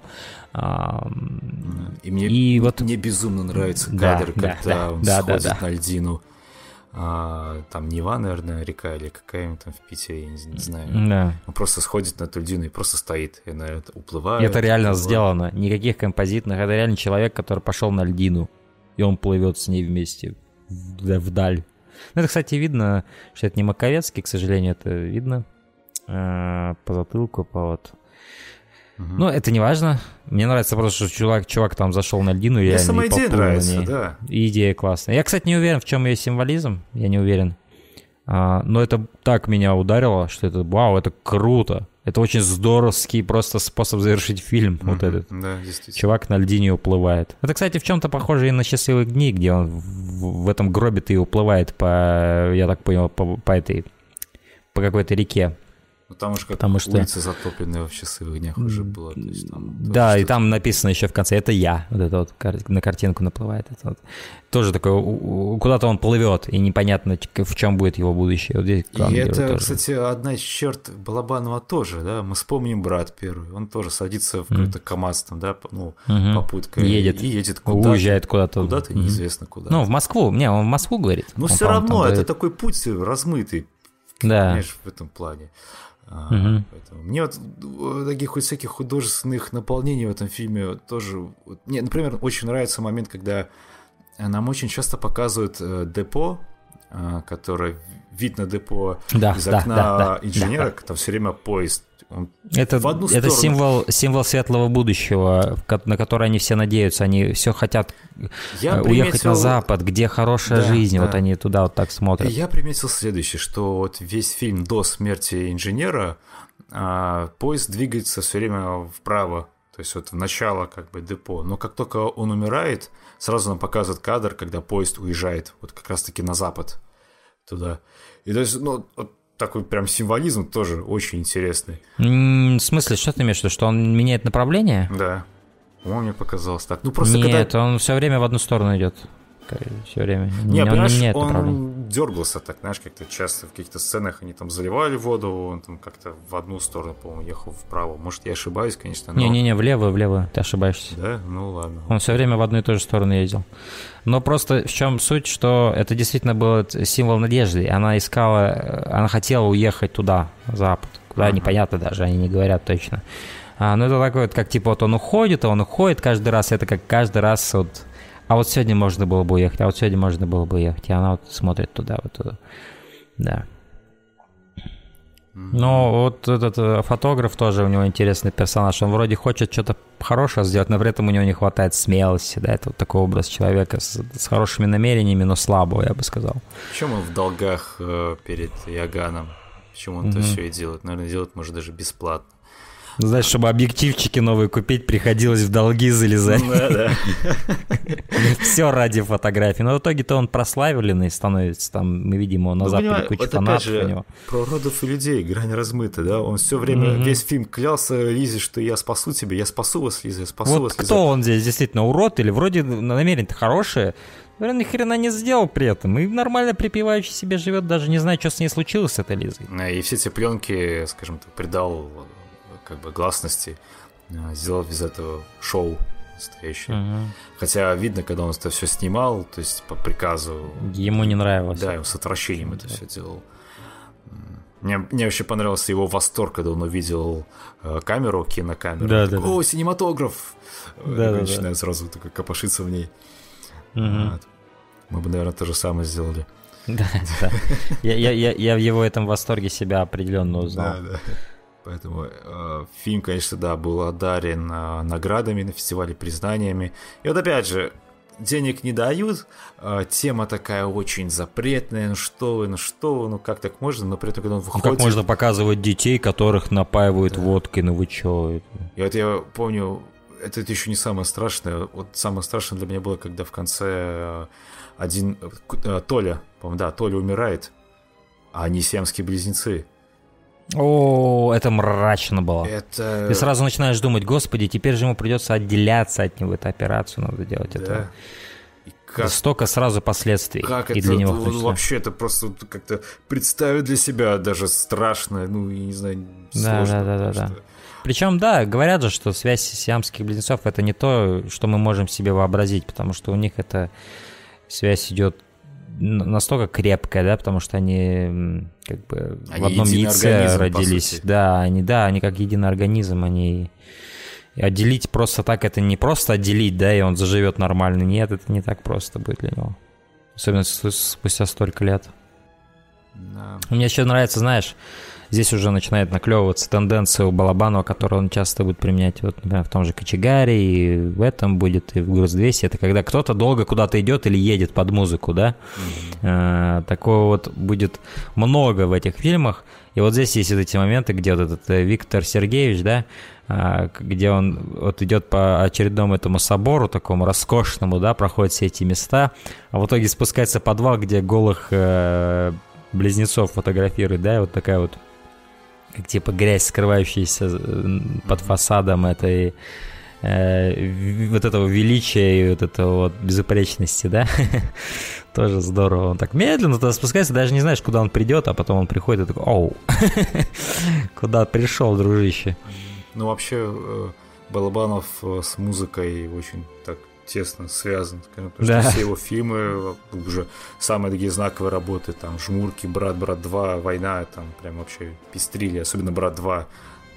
Speaker 1: И мне, и вот... мне безумно нравится кадр, да, когда да, он да, сходит да, да. на льдину. А, там Нева, наверное, река или какая-нибудь там в Питере, я не, не знаю. Да. Он просто сходит на эту льдину и просто стоит, и, наверное, уплывает.
Speaker 2: Это реально
Speaker 1: уплывает.
Speaker 2: сделано. Никаких композитных. Это реально человек, который пошел на льдину, и он плывет с ней вместе вдаль. Ну, это, кстати, видно, что это не Маковецкий, к сожалению, это видно э, по затылку, по вот Угу. Ну, это не важно. Мне нравится просто, что чувак, чувак там зашел на льдину, и я
Speaker 1: сама идея нравится, да.
Speaker 2: идея классная. Я, кстати, не уверен, в чем ее символизм. Я не уверен. А, но это так меня ударило, что это, вау, это круто. Это очень здоровский просто способ завершить фильм, mm вот этот.
Speaker 1: Да,
Speaker 2: Чувак на льдине уплывает. Это, кстати, в чем-то похоже и на «Счастливые дни», где он в, в этом гробе-то и уплывает по, я так понял, по, по этой, по какой-то реке.
Speaker 1: Ну, там уже как Потому что... улица затопленная в счастливых днях уже была. То есть,
Speaker 2: там да, и там написано еще в конце «это я». Вот это вот на картинку наплывает. Это вот. Тоже такое, куда-то он плывет, и непонятно, в чем будет его будущее. Вот здесь
Speaker 1: и это, тоже. кстати, одна из черт Балабанова тоже, да, мы вспомним «Брат» первый, он тоже садится в какой-то КамАЗ там, да, ну, mm попуткой.
Speaker 2: Едет.
Speaker 1: И едет куда-то.
Speaker 2: Уезжает куда-то.
Speaker 1: Куда-то, mm неизвестно куда.
Speaker 2: Ну, в Москву, не, он в Москву говорит.
Speaker 1: Но все равно, это говорит. такой путь размытый, да. понимаешь, в этом плане. Угу. Поэтому мне вот э, таких вот всяких художественных наполнений в этом фильме тоже... Мне, например, очень нравится момент, когда нам очень часто показывают э, депо, э, которое вид на депо да, из окна да, да, инженера, да, да. там все время поезд
Speaker 2: это в одну это символ, символ светлого будущего, на который они все надеются. Они все хотят Я уехать приметил... на Запад, где хорошая да, жизнь. Да. Вот они туда вот так смотрят.
Speaker 1: Я приметил следующее, что вот весь фильм до смерти инженера а, поезд двигается все время вправо. То есть вот в начало как бы депо. Но как только он умирает, сразу нам показывают кадр, когда поезд уезжает вот как раз-таки на запад туда. И то есть, ну, вот такой прям символизм тоже очень интересный.
Speaker 2: В смысле, что ты имеешь в виду, что он меняет направление?
Speaker 1: Да. Он мне показалось так. Ну просто
Speaker 2: Нет, когда... он все время в одну сторону идет все время.
Speaker 1: Не, он понимаешь, не он дергался так, знаешь, как-то часто в каких-то сценах они там заливали воду, он там как-то в одну сторону, по-моему, ехал вправо. Может, я ошибаюсь, конечно,
Speaker 2: но... Не-не-не, влево, влево, ты ошибаешься.
Speaker 1: Да? Ну ладно.
Speaker 2: Он все время в одну и ту же сторону ездил. Но просто в чем суть, что это действительно был символ надежды. Она искала, она хотела уехать туда, в запад. Куда, uh-huh. непонятно даже, они не говорят точно. А, ну, это такое, вот, как типа вот он уходит, а он уходит каждый раз, это как каждый раз вот а вот сегодня можно было бы уехать, а вот сегодня можно было бы ехать. И она вот смотрит туда, вот туда. Да. Но вот этот э, фотограф тоже у него интересный персонаж. Он вроде хочет что-то хорошее сделать, но при этом у него не хватает смелости. Да, это вот такой образ человека с, с хорошими намерениями, но слабого, я бы сказал.
Speaker 1: Почему он в долгах э, перед Яганом? Почему он mm-hmm. это все и делает? Наверное, делает, может, даже бесплатно.
Speaker 2: Знаешь, чтобы объективчики новые купить, приходилось в долги залезать. Да, да. Все ради фотографии. Но в итоге-то он прославленный становится. Там мы видим его на ну, Западе куча фанатов у него.
Speaker 1: Про родов и людей грань размыта, да? Он все время, весь фильм клялся Лизе, что я спасу тебя, я спасу вас, Лиза, я спасу
Speaker 2: вот
Speaker 1: вас,
Speaker 2: Лиза. кто он здесь, действительно, урод или вроде намерение-то хорошее, но ни хрена не сделал при этом. И нормально припевающий себе живет, даже не знаю, что с ней случилось с этой Лизой.
Speaker 1: И все эти пленки, скажем так, придал как бы гласности, э, сделал из этого шоу настоящее. Угу. Хотя видно, когда он это все снимал, то есть по приказу.
Speaker 2: Ему не нравилось.
Speaker 1: Да, он с отвращением это все делал. Мне, мне вообще понравился его восторг, когда он увидел э, камеру, кинокамеру.
Speaker 2: Да,
Speaker 1: такой,
Speaker 2: да,
Speaker 1: О, синематограф!
Speaker 2: Да, да,
Speaker 1: начинает сразу такой копошиться в ней.
Speaker 2: Мгм.
Speaker 1: Вот. Мы бы, наверное, то же самое сделали.
Speaker 2: Да, да. Я, я, я, я в его этом восторге себя определенно узнал.
Speaker 1: Да, да. Поэтому э, фильм, конечно, да, был одарен э, наградами на фестивале, признаниями. И вот опять же, денег не дают, э, тема такая очень запретная, ну что вы, ну что вы, ну как так можно, но при этом, когда он
Speaker 2: Ну,
Speaker 1: выходит...
Speaker 2: как можно показывать детей, которых напаивают водкой, ну вы чё?
Speaker 1: И вот я помню, это еще не самое страшное. Вот самое страшное для меня было, когда в конце э, один... э, Толя, по-моему, да, Толя умирает, а они сиамские близнецы.
Speaker 2: О, это мрачно было.
Speaker 1: Это...
Speaker 2: Ты сразу начинаешь думать, господи, теперь же ему придется отделяться от него, эту операцию надо делать.
Speaker 1: Да.
Speaker 2: Это
Speaker 1: как
Speaker 2: столько сразу последствий
Speaker 1: Как
Speaker 2: и
Speaker 1: это
Speaker 2: для него.
Speaker 1: ну,
Speaker 2: числе.
Speaker 1: вообще это просто как-то представить для себя даже страшно, ну я не знаю,
Speaker 2: Да,
Speaker 1: сложно.
Speaker 2: да, да, да, да. Причем, да, говорят же, что связь сиамских близнецов это не то, что мы можем себе вообразить, потому что у них эта связь идет настолько крепкая, да, потому что они как бы
Speaker 1: Они
Speaker 2: в одном яйце родились. Да, они, да, они как единый организм, они отделить просто так это не просто отделить, да, и он заживет нормально. Нет, это не так просто будет для него. Особенно спустя столько лет.
Speaker 1: Да.
Speaker 2: Мне еще нравится, знаешь, здесь уже начинает наклевываться тенденция у Балабанова, которую он часто будет применять, вот, например, в том же Кочегаре, и в этом будет, и в Груз-200. Это когда кто-то долго куда-то идет или едет под музыку, да? Э, Такого вот будет много в этих фильмах. И вот здесь есть вот эти моменты, где вот этот э, Виктор Сергеевич, да, а, где он вот идет по очередному этому собору, такому роскошному, да, проходит все эти места, а в итоге спускается в подвал, где голых э, близнецов фотографирует, да, и вот такая вот как типа грязь, скрывающаяся э, под фасадом этой э, вот этого величия и вот этого вот безупречности, да, тоже здорово. Он так медленно туда спускается, даже не знаешь, куда он придет, а потом он приходит и такой, оу, куда пришел, дружище.
Speaker 1: Ну вообще э, Балабанов с музыкой очень так тесно связан, скажем, потому
Speaker 2: Да.
Speaker 1: что все его фильмы э, уже самые такие знаковые работы, там «Жмурки», «Брат», «Брат 2», «Война», там прям вообще пестрили, особенно «Брат 2»,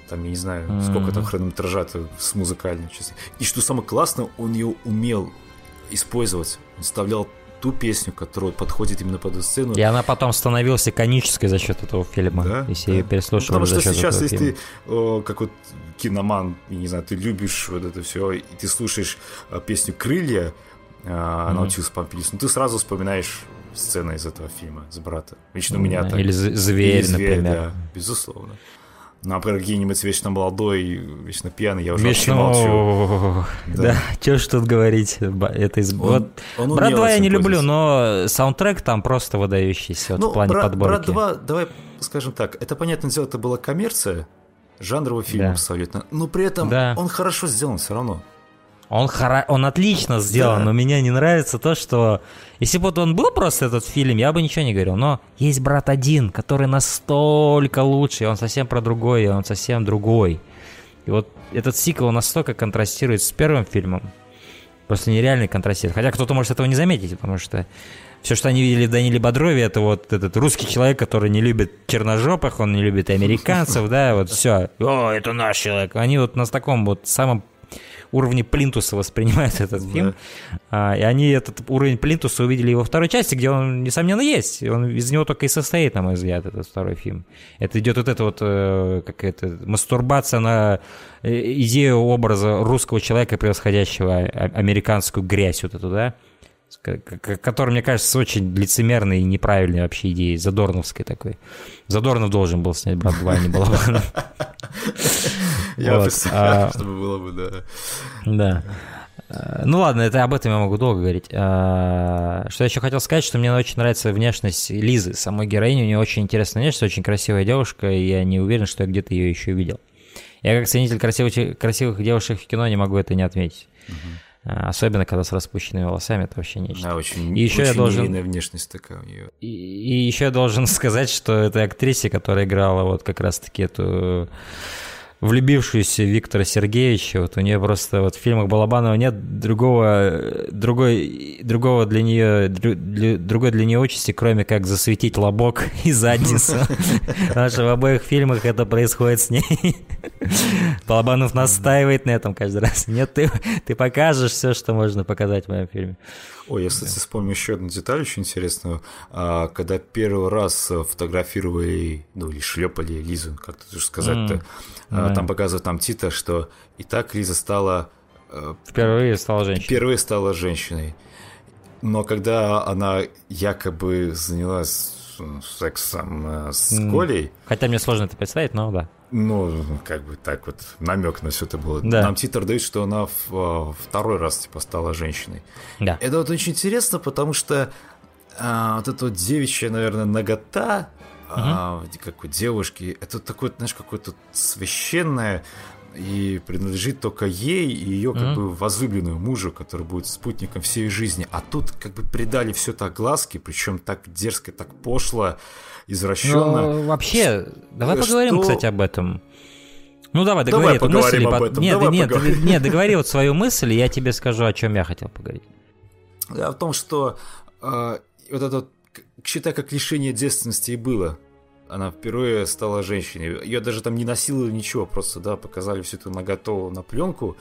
Speaker 1: там, я не знаю, сколько там хронометража с музыкальной части. И что самое классное, он ее умел использовать. Он вставлял ту песню, которая подходит именно под эту сцену.
Speaker 2: И она потом становилась иконической за счет этого фильма.
Speaker 1: Да,
Speaker 2: если
Speaker 1: да.
Speaker 2: ее
Speaker 1: Ну,
Speaker 2: переслушивали
Speaker 1: потому что сейчас, если
Speaker 2: фильма.
Speaker 1: ты, э, как вот киноман, я не знаю, ты любишь вот это все, и ты слушаешь э, песню «Крылья», э, Наутилус Помпилиус, ну ты сразу вспоминаешь сцены из этого фильма, с брата. Лично у меня так.
Speaker 2: Или з- зверь,
Speaker 1: Или
Speaker 2: например.
Speaker 1: да, безусловно. Ну, а про какие-нибудь вечно молодой, вечно пьяный, я уже
Speaker 2: Вечно...
Speaker 1: вообще молчу.
Speaker 2: Да,
Speaker 1: Да.
Speaker 2: что ж тут говорить. Это из...
Speaker 1: Он-
Speaker 2: вот,
Speaker 1: он
Speaker 2: Брат
Speaker 1: умел
Speaker 2: 2 я не люблю, но саундтрек там просто выдающийся вот
Speaker 1: Ну,
Speaker 2: в плане
Speaker 1: Брат,
Speaker 2: подборки.
Speaker 1: Брат 2, давай скажем так, это, понятное дело, это была коммерция, жанровый фильм
Speaker 2: Да.
Speaker 1: абсолютно, но при этом
Speaker 2: Да.
Speaker 1: он хорошо сделан все равно.
Speaker 2: Он, хора... он отлично сделан,
Speaker 1: Да.
Speaker 2: но мне не нравится то, что... Если бы вот он был просто этот фильм, я бы ничего не говорил. Но есть брат один, который настолько лучше, и он совсем про другой, и он совсем другой. И вот этот сиквел настолько контрастирует с первым фильмом. Просто нереальный контрастирует. Хотя кто-то может этого не заметить, потому что все, что они видели в Даниле Бодрове, это вот этот русский человек, который не любит черножопых, он не любит американцев, да, вот все. О, это наш человек. Они вот на таком вот самом уровне плинтуса воспринимают этот фильм. А, и они этот уровень плинтуса увидели и во второй части, где он, несомненно, есть. Он из него только и состоит, на мой взгляд, этот второй фильм. Это идет вот эта вот э, какая-то мастурбация на э, идею образа русского человека, превосходящего а- американскую грязь вот эту, да? Который, мне кажется, очень лицемерной и неправильной вообще идеей, задорновской такой. Задорнов должен был снять «Брат 2», а не Балабанов.
Speaker 1: Я представляю,
Speaker 2: а-
Speaker 1: чтобы было бы, да.
Speaker 2: Да. Э, Ну ладно, это об этом я могу долго говорить. А, Что я еще хотел сказать, что мне очень нравится внешность Лизы, самой героини. У нее очень интересная внешность, очень красивая девушка, и я не уверен, что я где-то ее еще видел. Я как ценитель красивых, красивых девушек в кино не могу это не отметить. А, Особенно, когда с распущенными волосами, это вообще нечто.
Speaker 1: Да, очень,
Speaker 2: И еще я
Speaker 1: очень
Speaker 2: должен-
Speaker 1: невинная внешность такая у нее.
Speaker 2: И, и еще я должен сказать, что этой актрисе, которая играла вот как раз-таки эту влюбившуюся Виктора Сергеевича. Вот у нее просто вот в фильмах Балабанова нет другого, другой, другого для нее, для, другой для нее участи, кроме как засветить лобок и задницу. Потому что в обоих фильмах это происходит с ней. Балабанов настаивает на этом каждый раз. Нет, ты, ты покажешь все, что можно показать в моем фильме.
Speaker 1: Ой, я, кстати, вспомнил еще одну деталь очень интересную. А, когда первый раз фотографировали, ну, или шлепали Лизу, как тут уже сказать-то, mm, да. там показывают там Тита, что и так Лиза стала...
Speaker 2: Э, впервые стала женщиной.
Speaker 1: Впервые стала женщиной. Но когда она якобы занялась сексом э, с Колей...
Speaker 2: Хотя мне сложно это представить, но да.
Speaker 1: Ну, как бы так вот, намек на все это было. Да. Нам титр дают, что она в, второй раз типа стала женщиной. Да. Это вот очень интересно, потому что а, вот эта вот девичья, наверное, нагота, угу. а, как у девушки, это такое, знаешь, какое-то священное и принадлежит только ей и ее как бы возлюбленному мужу, который будет спутником всей жизни. А тут как бы придали все так глазки, причем так дерзко, так пошло извращенно.
Speaker 2: Ну, вообще, давай что... поговорим, кстати, об этом. Ну давай, договори давай эту мысль. Об этом. Нет, давай нет, поговорим. нет, договори вот свою мысль, и я тебе скажу, о чем я хотел поговорить.
Speaker 1: О том, что э, вот это, считай, как лишение девственности и было. Она впервые стала женщиной. Ее даже там не насиловали ничего, просто, да, показали всю эту наготову на пленку.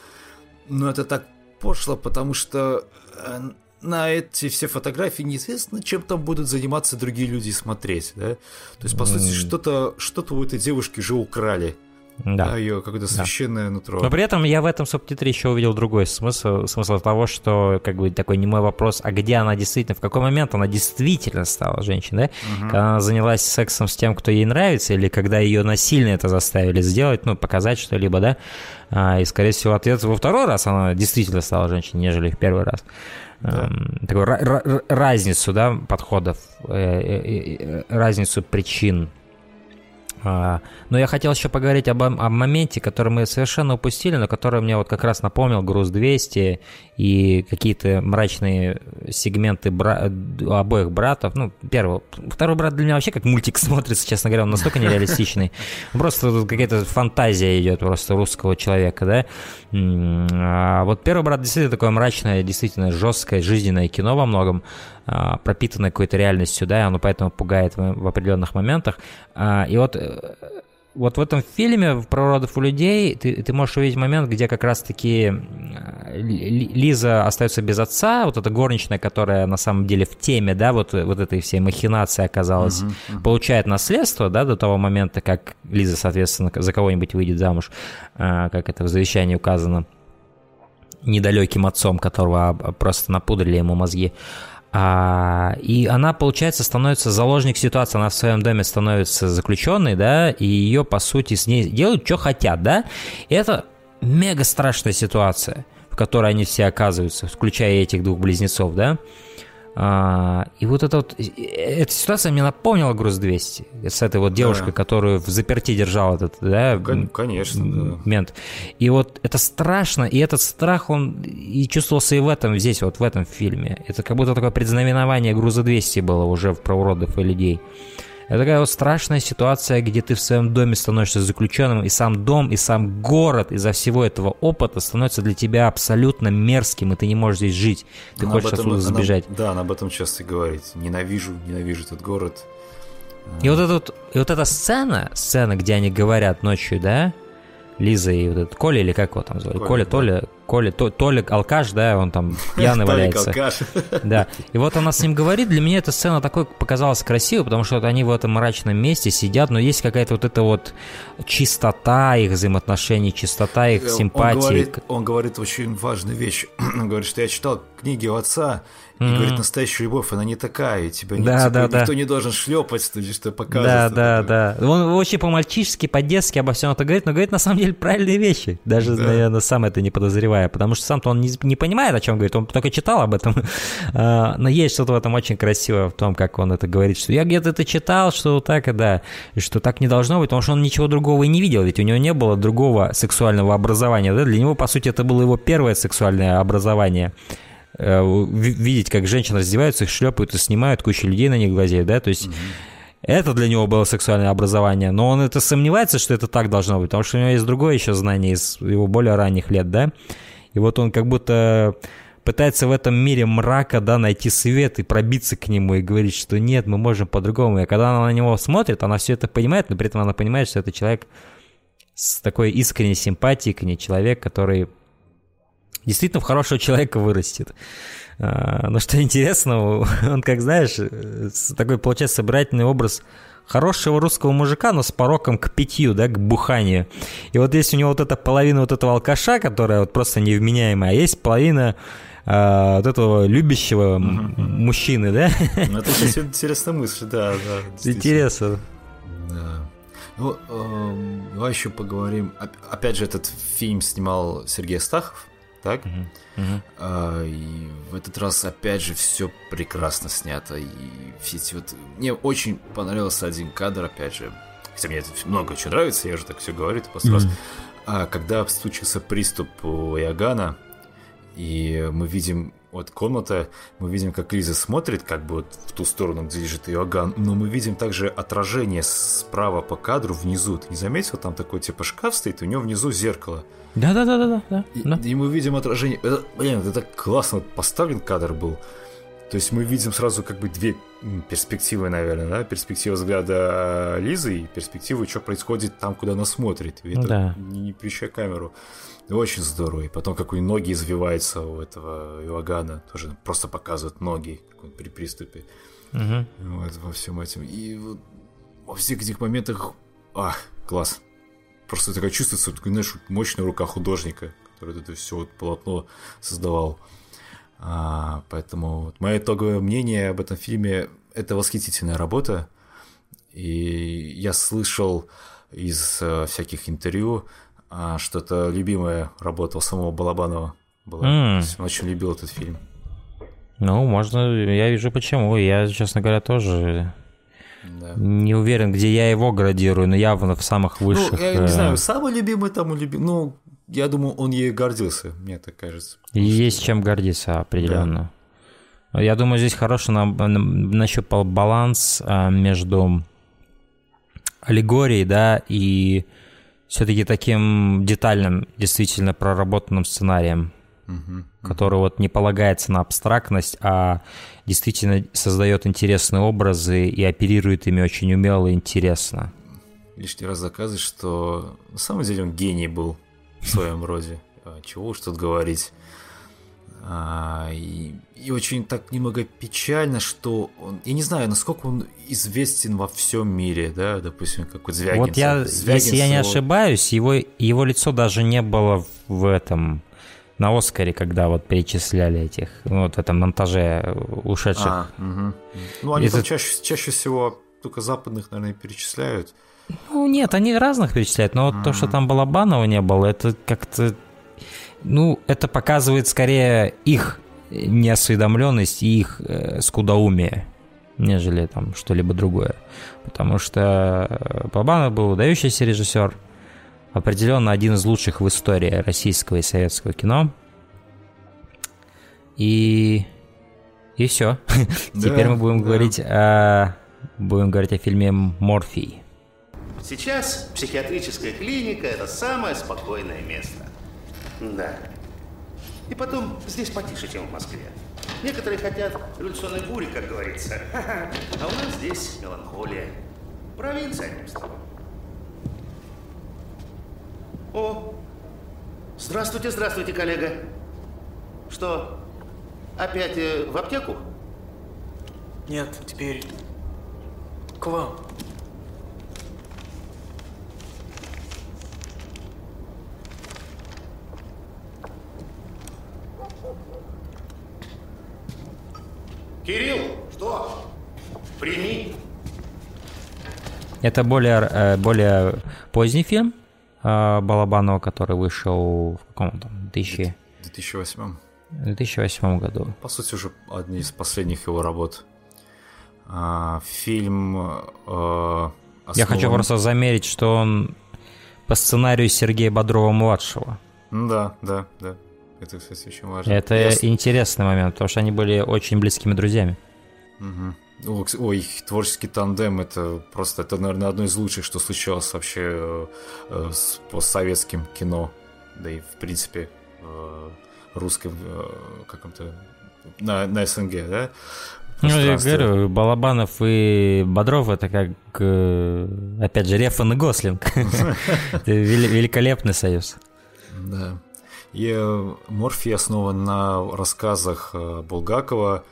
Speaker 1: Но это так пошло, потому что э, на эти все фотографии неизвестно, чем там будут заниматься другие люди и смотреть, да? То есть, по сути, что-то что у этой девушки уже украли. Да. да ее какое-то священное да. нутро.
Speaker 2: Но при этом я в этом субтитре еще увидел другой смысл, смысл того, что как бы такой немой вопрос, а где она действительно, в какой момент она действительно стала женщиной, да? Угу. Когда она занялась сексом с тем, кто ей нравится, или когда ее насильно это заставили сделать, ну, показать что-либо, да? А, и, скорее всего, ответ во второй раз она действительно стала женщиной, нежели в первый раз да. Эм, такую разницу да, подходов, э, э, э, разницу причин а, но я хотел еще поговорить об, о моменте, который мы совершенно упустили, но который мне вот как раз напомнил груз 200 и какие-то мрачные сегменты бра... обоих братов. Ну, первый, второй брат для меня вообще как мультик смотрится, честно говоря, он настолько нереалистичный. Просто тут какая-то фантазия идет просто русского человека, да. А вот первый брат действительно такое мрачное, действительно жесткое, жизненное кино во многом. А, пропитанной какой-то реальностью, да, и оно поэтому пугает в, в определенных моментах. А, и вот э, вот в этом фильме «Про родов у людей» ты, ты можешь увидеть момент, где как раз-таки Лиза остается без отца, вот эта горничная, которая на самом деле в теме, да, вот, вот этой всей махинации оказалась, uh-huh, uh-huh. получает наследство, да, до того момента, как Лиза, соответственно, за кого-нибудь выйдет замуж, а, как это в завещании указано, недалеким отцом, которого просто напудрили ему мозги. А, и она, получается, становится заложник ситуации, она в своем доме становится заключенной, да, и ее, по сути, с ней делают, что хотят, да. И это мега страшная ситуация, в которой они все оказываются, включая этих двух близнецов, да. А, и вот эта вот, эта ситуация мне напомнила «Груз 200» с этой вот девушкой, да. которую в заперти держал этот, да,
Speaker 1: Конечно, да.
Speaker 2: мент. И вот это страшно, и этот страх, он и чувствовался и в этом, здесь, вот в этом фильме. Это как будто такое предзнаменование «Груза 200» было уже про уродов и людей. Это такая вот страшная ситуация, где ты в своем доме становишься заключенным, и сам дом, и сам город из-за всего этого опыта становится для тебя абсолютно мерзким, и ты не можешь здесь жить. Ты она хочешь этом, отсюда сбежать.
Speaker 1: Она, да, она об этом часто говорит. Ненавижу, ненавижу этот город.
Speaker 2: И вот, этот, и вот эта сцена, сцена, где они говорят ночью, да, Лиза и вот этот Коля, или как его там звали? Коля, Коля да. Толя, Коля, то, Толик алкаш, да, он там пьяный валяется. алкаш. Да. И вот она с ним говорит, для меня эта сцена такой показалась красивой, потому что вот они в этом мрачном месте сидят, но есть какая-то вот эта вот чистота их взаимоотношений, чистота их симпатии. Он
Speaker 1: говорит, он говорит очень важную вещь. Он говорит, что я читал книги у отца, и mm-hmm. говорит, настоящая любовь, она не такая, тебя да, не, да, типа, да. никто не должен шлепать, что показывать.
Speaker 2: Да, да, да. Он очень по-мальчишески, по-детски обо всем это говорит, но говорит на самом деле правильные вещи. Даже, да. наверное, сам это не подозревая, потому что сам-то он не, не понимает, о чем говорит, он только читал об этом. А, но есть что-то в этом очень красивое, в том, как он это говорит, что я где-то это читал, что так и да, и что так не должно быть, потому что он ничего другого и не видел, ведь у него не было другого сексуального образования. Да? Для него, по сути, это было его первое сексуальное образование. Э, видеть, как женщины раздеваются, их шлепают и снимают, куча людей на них глазеет, да, то есть... Угу. это для него было сексуальное образование, но он это сомневается, что это так должно быть, потому что у него есть другое еще знание из его более ранних лет, да, и вот он как будто пытается в этом мире мрака, да, найти свет и пробиться к нему и говорить, что нет, мы можем по-другому. И когда она на него смотрит, она все это понимает, но при этом она понимает, что это человек с такой искренней симпатией к ней, человек, который действительно в хорошего человека вырастет. А, но что интересно, он, как знаешь, такой, получается, собирательный образ хорошего русского мужика, но с пороком к питью, да, к буханию. И вот есть у него вот эта половина вот этого алкаша, которая вот просто невменяемая, а есть половина э, вот этого любящего uh-huh. мужчины, да?
Speaker 1: Ну, это очень интересная мысль, да, да.
Speaker 2: Интересно.
Speaker 1: Да. Ну, э, давай еще поговорим. Опять же, этот фильм снимал Сергей Стахов так? А, и в этот раз опять же все прекрасно снято. И все эти вот... Мне очень понравился один кадр, опять же. Хотя мне это много чего нравится, я же так все говорю, это просто раз. А, когда случился приступ у Иоганна, и мы видим вот комната, мы видим, как Лиза смотрит как бы вот в ту сторону, где лежит Иоганн, но мы видим также отражение справа по кадру внизу. Ты не заметил, там такой типа шкаф стоит, у него внизу зеркало.
Speaker 2: Да, да, да, да, да.
Speaker 1: И, да. и мы видим отражение. Это, блин, это так классно поставлен кадр был. То есть мы видим сразу как бы две перспективы, наверное, да? Перспектива взгляда Лизы и перспектива, что происходит там, куда она смотрит. И это да. не, не перещая камеру. Очень здорово. И потом, как у ноги извиваются у этого Иоганна, тоже просто показывают ноги при приступе. Угу. Вот, во всем этим. И вот во всех этих моментах... А, класс. Просто такое чувствуется, такой, знаешь, мощная рука художника, который это все вот полотно создавал. А, поэтому вот, мое итоговое мнение об этом фильме – это восхитительная работа. И я слышал из uh, всяких интервью, uh, что это любимая работа у самого Балабанова была. Mm. Он очень любил этот фильм.
Speaker 2: Ну, можно, я вижу почему. Я, честно говоря, тоже да. не уверен, где я его градирую, но явно в самых высших. Ну,
Speaker 1: я не знаю, э, самый любимый там любимый. Ну, я думаю, он ей гордился, мне так кажется.
Speaker 2: Есть что... чем гордиться, определенно. Да. Я думаю, здесь хороший на, нащупал баланс а, между аллегорией, да, и все-таки таким детальным, действительно проработанным сценарием, угу, который угу. вот не полагается на абстрактность, а действительно создает интересные образы и оперирует ими очень умело и интересно.
Speaker 1: Лишний раз заказывает, что на самом деле он гений был в своем роде. А, чего уж тут говорить. А, и, и очень так немного печально, что он, я не знаю, насколько он известен во всем мире, да, допустим, как вот Звягинцев.
Speaker 2: Вот я, Звягинцев, если я не ошибаюсь, его, его лицо даже не было в этом, на Оскаре, когда вот перечисляли этих, ну, вот в этом монтаже ушедших. А,
Speaker 1: угу. Ну, они Это... чаще, чаще всего только западных, наверное, перечисляют.
Speaker 2: Ну, нет, они разных перечисляют, но вот то, что там Балабанова не было, это как-то... Ну, это показывает скорее их неосведомленность и их э, скудоумие, нежели там что-либо другое. Потому что э, Балабанов был выдающийся режиссер, определенно один из лучших в истории российского и советского кино. И... И все. Да, Теперь мы будем да. говорить о... Будем говорить о фильме «Морфий».
Speaker 4: Сейчас психиатрическая клиника – это самое спокойное место. Да. И потом, здесь потише, чем в Москве. Некоторые хотят революционной бури, как говорится. А у нас здесь меланхолия. Провинция, одним словом. О, здравствуйте, здравствуйте, коллега. Что, опять э, в аптеку?
Speaker 5: Нет, теперь к вам.
Speaker 4: Кирилл, что? Прими.
Speaker 2: Это более, э, более поздний фильм э, Балабанова, который вышел в каком там
Speaker 1: 2000... 2008
Speaker 2: 2008 году.
Speaker 1: По сути, уже одни из последних его работ. А, фильм...
Speaker 2: основан... Я хочу просто замерить, что он по сценарию Сергея Бодрова-младшего.
Speaker 1: Да, да, да. Это, кстати, очень важно.
Speaker 2: Это Я... интересный момент, потому что они были очень близкими друзьями.
Speaker 1: Угу, Ой, творческий тандем это просто, это, наверное, одно из лучших, что случилось вообще э, э, с постсоветским кино. Да и, в принципе, э, русском каком-то на, на СНГ, да?
Speaker 2: Ну, я говорю, Балабанов и Бодров это как, опять же, Рефан и Гослинг. Великолепный союз.
Speaker 1: Да. И Морфий основан на рассказах Булгакова,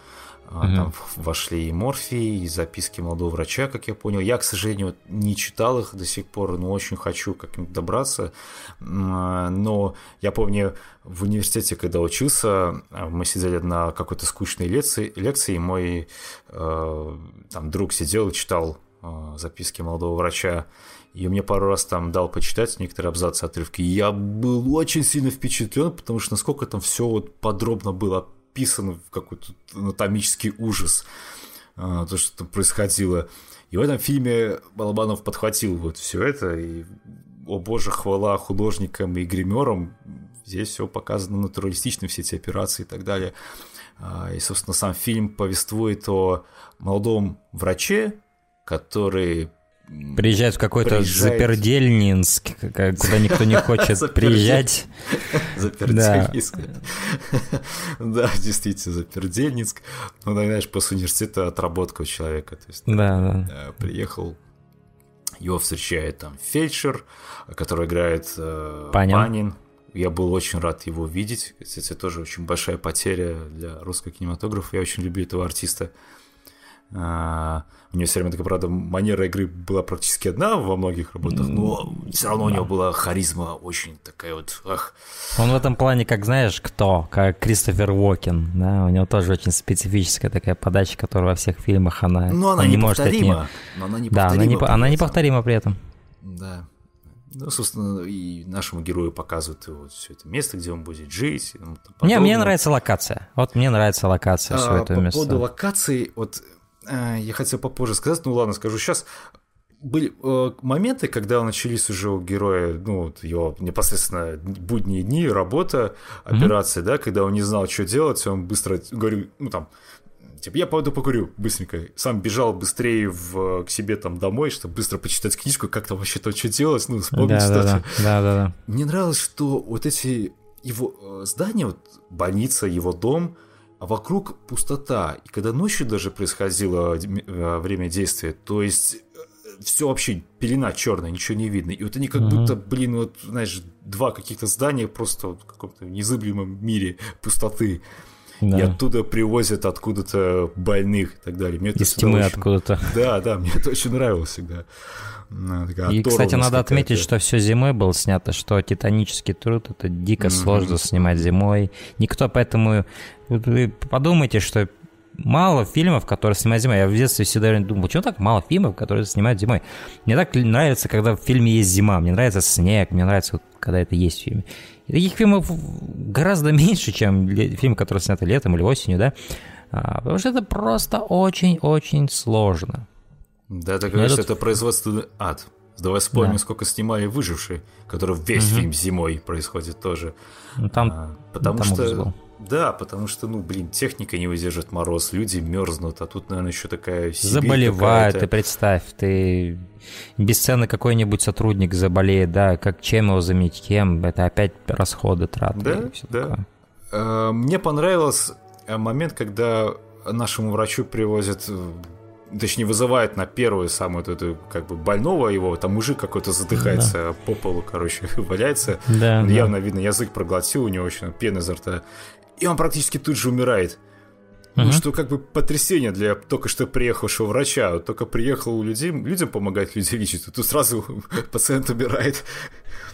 Speaker 1: угу. Там вошли и морфии, и записки молодого врача, как я понял. Я, к сожалению, не читал их до сих пор, но очень хочу как-нибудь добраться. Но я помню, в университете, когда учился, мы сидели на какой-то скучной лекции, лекции и мой э, там, друг сидел и читал э, записки молодого врача. И мне пару раз там дал почитать некоторые абзацы отрывки. Я был очень сильно впечатлен, потому что насколько там все вот подробно было вписан в какой-то анатомический ужас, а, то, что там происходило. И в этом фильме Балабанов подхватил вот все это, и, о боже, хвала художникам и гримерам, здесь все показано натуралистично, все эти операции и так далее. А, и, собственно, сам фильм повествует о молодом враче, который
Speaker 2: Приезжает в какой-то. Запердельнинск, куда никто не хочет приезжать.
Speaker 1: Запердельнинск. Да, действительно, Запердельнинск. Ну, знаешь, после университета отработка у человека. То есть, да, да. Э, приехал, его встречает там фельдшер, который играет э, Панин. Панин. Я был очень рад его видеть. Кстати, тоже очень большая потеря для русского кинематографа. Я очень люблю этого артиста. У него все время такая, правда, манера игры была практически одна во многих работах, но все равно да. у него была харизма очень такая вот, ах.
Speaker 2: Он в этом плане, как знаешь, кто? Как Кристофер Уокен, да, у него тоже очень специфическая такая подача, которая во всех фильмах, она,
Speaker 1: но она, не может от нее. Но
Speaker 2: она не да, она, не, она неповторима при этом.
Speaker 1: Да. Ну, собственно, и нашему герою показывают вот все это место, где он будет жить.
Speaker 2: Не, мне нравится локация. Вот мне нравится локация а, все это
Speaker 1: по
Speaker 2: место.
Speaker 1: По поводу локации, вот я хотел попозже сказать, ну ладно, скажу сейчас. Были э, моменты, когда начались уже у героя, ну, вот его непосредственно будние дни, работа, операция, mm-hmm. да, когда он не знал, что делать, он быстро говорю, ну там, типа, я пойду покурю быстренько. Сам бежал быстрее в, к себе там домой, чтобы быстро почитать книжку, как там вообще то, что делать, ну, вспомнить, да,
Speaker 2: да, да, да, да.
Speaker 1: Мне нравилось, что вот эти его э, здания, вот больница, его дом, а вокруг пустота. И когда ночью даже происходило э, время действия, то есть э, все вообще пелена черная, ничего не видно. И вот они как будто, блин, вот, знаешь, два каких-то здания просто вот в каком-то незыблемом мире пустоты. Да. И оттуда привозят откуда-то больных и так далее.
Speaker 2: Мне Из тьмы очень... откуда-то.
Speaker 1: Да, да, мне это очень нравилось всегда.
Speaker 2: И, кстати, надо отметить, что все зимой было снято, что титанический труд это дико mm-hmm. сложно снимать зимой. Никто поэтому... Вы подумайте, что мало фильмов, которые снимают зимой. Я в детстве всегда думал, почему так мало фильмов, которые снимают зимой? Мне так нравится, когда в фильме есть зима, мне нравится снег, мне нравится, когда это есть в фильме. И таких фильмов гораздо меньше, чем фильмы, которые сняты летом или осенью, да? А, потому что это просто очень-очень сложно.
Speaker 1: Да, так говоришь, этот... это производственный ад. Давай вспомним, да. сколько снимали «Выжившие», который весь угу. фильм зимой происходит тоже.
Speaker 2: Ну, там, а,
Speaker 1: потому там что... Да, потому что, ну, блин, техника не выдержит мороз, люди мерзнут, а тут, наверное, еще такая
Speaker 2: Сибирь Заболевают, ты представь, ты бесценный какой-нибудь сотрудник заболеет, да, как чем его заменить, кем, это опять расходы, траты.
Speaker 1: Да, да. Такое. А, мне понравился момент, когда нашему врачу привозят э, точнее, вызывает на первую самую эту, как бы, больного его, там мужик какой-то задыхается да. по полу, короче, валяется. Да, он да. явно видно, язык проглотил, у него очень пена изо рта. И он практически тут же умирает. Uh-huh. Ну, что как бы потрясение для только что приехавшего врача. Вот только приехал у людей, людям помогать, люди лечить, тут сразу пациент умирает.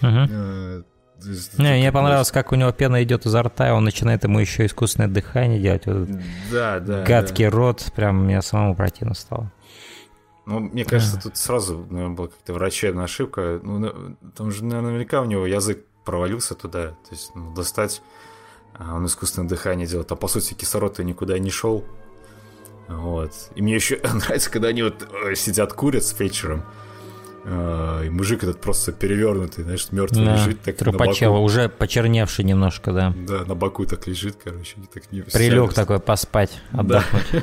Speaker 1: Uh-huh.
Speaker 2: Не, мне понравилось, как у него пена идет изо рта, и он начинает ему еще искусственное дыхание делать. Вот
Speaker 1: да, да.
Speaker 2: Гадкий да. рот, прям мне самому противно стало.
Speaker 1: Ну, мне кажется, тут сразу, наверное, была какая-то врачебная ошибка. Ну, там же наверняка у него язык провалился туда. То есть, ну, достать, а он искусственное дыхание делает. А по сути, кислород-то никуда не шел. Вот. И мне еще нравится, когда они вот э, сидят курят с фельдшером. А, и мужик этот просто перевернутый, знаешь, мертвый
Speaker 2: Да,
Speaker 1: лежит так на
Speaker 2: Трупачева,
Speaker 1: боку.
Speaker 2: уже почерневший немножко, да.
Speaker 1: Да, на боку так лежит, короче. и так не
Speaker 2: Прилег
Speaker 1: вся-
Speaker 2: такой поспать, отдохнуть.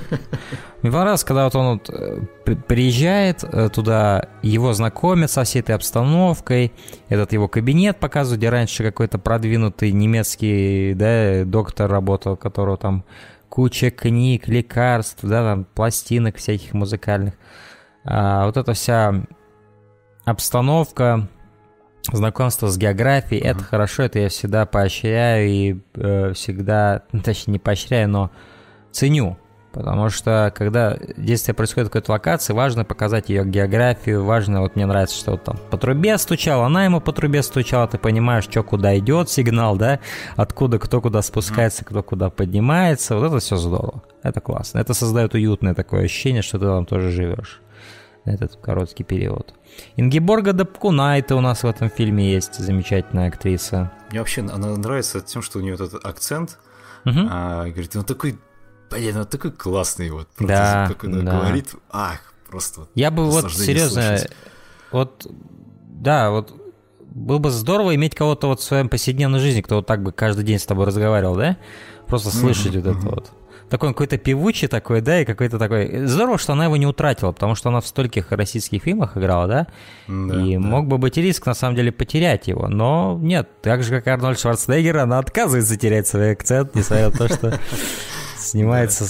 Speaker 2: Мне понравилось, когда вот он вот, э, при- приезжает э, туда, его знакомят со всей этой обстановкой, этот его кабинет показывают, где раньше какой-то продвинутый немецкий да, доктор работал, которого там куча книг, лекарств, да, там пластинок всяких музыкальных. А вот эта вся обстановка, знакомство с географией, это хорошо, это я всегда поощряю и э, всегда, ну, точнее не поощряю, но ценю. Потому что когда действие происходит в какой-то локации, важно показать ее географию, важно, вот мне нравится, что вот там по трубе стучал, она ему по трубе стучала, ты понимаешь, что куда идет сигнал, да, откуда кто куда спускается, кто куда поднимается, вот это все здорово, это классно, это создает уютное такое ощущение, что ты там тоже живешь на этот короткий период. Ингеборга Дапкунайте у нас в этом фильме есть, замечательная актриса.
Speaker 1: Мне вообще она нравится тем, что у нее этот акцент.
Speaker 2: Мгм.
Speaker 1: А, говорит, он такой, блин, он такой классный вот. Просто
Speaker 2: Да,
Speaker 1: Как он
Speaker 2: да.
Speaker 1: говорит, ах, просто
Speaker 2: Я бы вот серьезно,
Speaker 1: слушать.
Speaker 2: вот да, вот было бы здорово иметь кого-то вот в своем повседневной жизни, кто вот так бы каждый день с тобой разговаривал, да? Просто слышать вот это вот. Такой он какой-то певучий такой, да, и какой-то такой... Здорово, что она его не утратила, потому что она в стольких российских фильмах играла, да?
Speaker 1: Да,
Speaker 2: и
Speaker 1: да.
Speaker 2: мог бы быть риск, на самом деле, потерять его. Но нет, так же, как Арнольд Шварценеггер, она отказывается терять свой акцент, несмотря на то, что снимается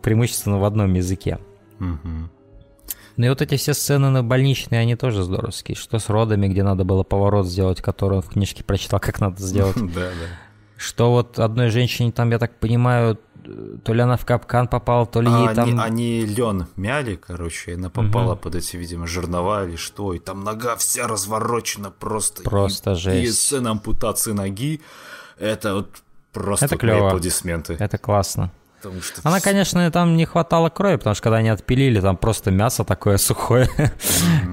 Speaker 2: преимущественно в одном языке. Ну и вот эти все сцены на больничные, они тоже здоровские. Что с родами, где надо было поворот сделать, который в книжке прочитал, как надо сделать.
Speaker 1: Да, да.
Speaker 2: Что вот одной женщине там, я так понимаю, то ли она в капкан попала, то ли ей
Speaker 1: А
Speaker 2: там...
Speaker 1: они, они лен мяли, короче, и она попала под эти, видимо, жернова или что, и там нога вся разворочена просто.
Speaker 2: Просто
Speaker 1: и, И
Speaker 2: жесть.
Speaker 1: сцена ампутации ноги, это вот просто
Speaker 2: Это клёво.
Speaker 1: аплодисменты.
Speaker 2: Это классно.
Speaker 1: Потому что
Speaker 2: Она, конечно, там не хватало крови, потому что когда они отпилили, там просто мясо такое сухое.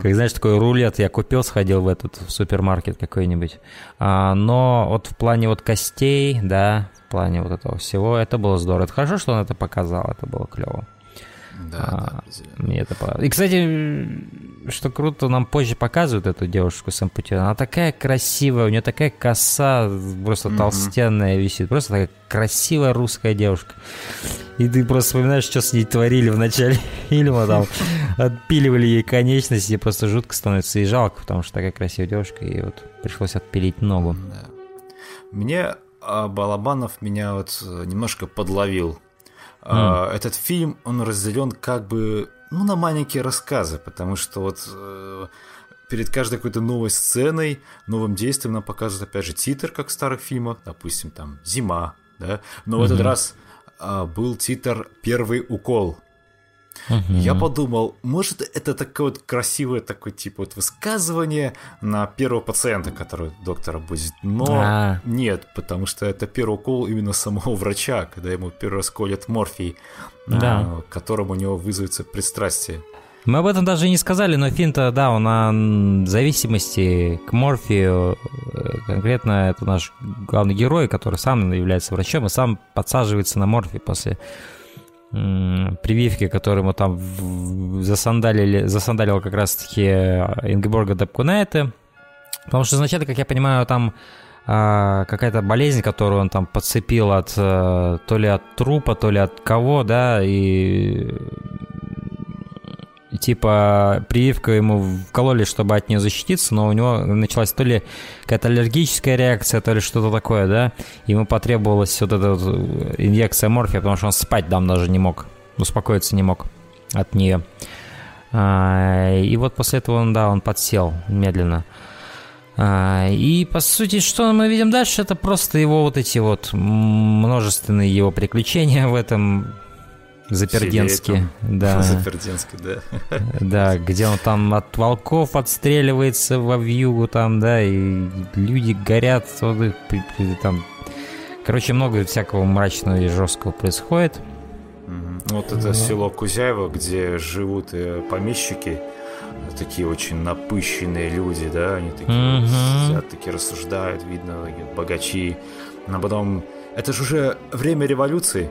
Speaker 2: Как, знаешь, такой рулет я купил, сходил в этот в супермаркет какой-нибудь. А, Но вот в плане вот костей, да, в плане вот этого всего, это было здорово. Это хорошо, что он это показал, это было клево.
Speaker 1: Да,
Speaker 2: А,
Speaker 1: да.
Speaker 2: Мне это понравилось. И, кстати, что круто, нам позже показывают эту девушку с ампутированной. Она такая красивая, у нее такая коса просто толстенная висит. Просто такая красивая русская девушка. И ты просто вспоминаешь, что с ней творили в начале фильма. Там отпиливали ей конечности, и просто жутко становится и жалко, потому что такая красивая девушка, и вот пришлось отпилить ногу.
Speaker 1: Да. Мне а, Балабанов меня вот э, немножко подловил. А, Этот фильм, он разделен как бы ну, на маленькие рассказы, потому что вот э, перед каждой какой-то новой сценой, новым действием нам показывают опять же титр, как в старых фильмах, допустим, там «Зима», да, но в этот раз а, был титр «Первый укол», я подумал, может, это такое вот красивое такое типа вот высказывание на первого пациента, который доктора будет. Но
Speaker 2: А.
Speaker 1: нет, потому что это первый укол именно самого врача, когда ему первый раз колят морфий,
Speaker 2: Да.
Speaker 1: а, которым у него вызовется пристрастие.
Speaker 2: Мы об этом даже не сказали, но фильм-то, да, он о зависимости к морфию. Э, Конкретно это наш главный герой, который сам является врачом и сам подсаживается на морфий после прививки, которую ему там засандалили, засандалил как раз-таки Ингеборга Дапкунайте. Потому что изначально, как я понимаю, там а, какая-то болезнь, которую он там подцепил от э, то ли от трупа, то ли от кого, да, и, типа прививка ему вкололи, чтобы от нее защититься, но у него началась то ли какая-то аллергическая реакция, то ли что-то такое, да. Ему потребовалась вот эта вот инъекция морфия, потому что он спать там даже не мог, успокоиться не мог от нее. А, И вот после этого он, да, он подсел медленно. А, И по сути, что мы видим дальше, это просто его вот эти вот множественные его приключения в этом Заперденске. Да.
Speaker 1: Заперденский, да.
Speaker 2: Да, где он там от волков отстреливается во вьюгу там, да, и люди горят, там, короче, много всякого мрачного и жесткого происходит.
Speaker 1: Вот это село Кузяево, где живут э, помещики, такие очень напыщенные люди, да, они такие вот
Speaker 2: Мгм.
Speaker 1: сидят, такие рассуждают, видно, богачи. Но потом, это же уже время революции,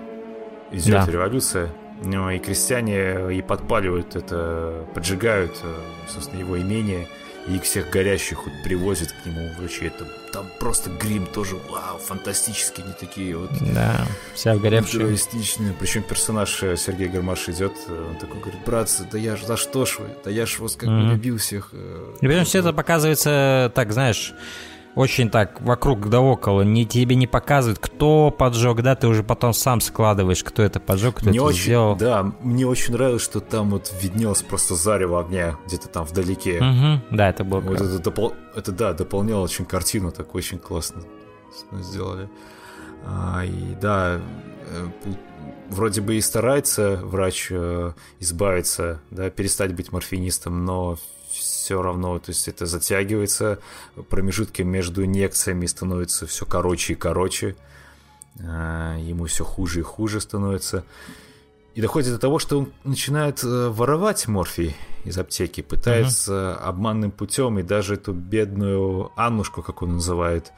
Speaker 1: идет
Speaker 2: Да.
Speaker 1: революция, Ну, и крестьяне и подпаливают это, поджигают, э, собственно, его имение – и их всех горящих вот привозят к нему врачи. Это там просто грим тоже, вау, фантастические они такие вот.
Speaker 2: Да, вся горевшая.
Speaker 1: Реалистичные. Причем персонаж э, Сергей Гармаш идет, э, он такой говорит, братцы, да я ж, за что ж вы? Да я ж вас как бы mm-hmm. любил всех. Э,
Speaker 2: и причем все это показывается, так, знаешь, очень так вокруг да около, не, тебе не показывают, кто поджег, да, ты уже потом сам складываешь, кто это поджег, кто
Speaker 1: мне
Speaker 2: это
Speaker 1: очень,
Speaker 2: сделал.
Speaker 1: Да, мне очень нравилось, что там вот виднелось просто зарево огня где-то там вдалеке.
Speaker 2: Угу, да, это было
Speaker 1: вот это, допол... это, да, дополняло очень картину, так очень классно сделали. А, и да, э, вроде бы и старается врач э, избавиться, да, перестать быть морфинистом, но все равно, то есть это затягивается, промежутки между инъекциями становятся все короче и короче, а, ему все хуже и хуже становится. И доходит до того, что он начинает э, воровать морфий из аптеки, пытается uh-huh. обманным путем, и даже эту бедную Аннушку, как он называет,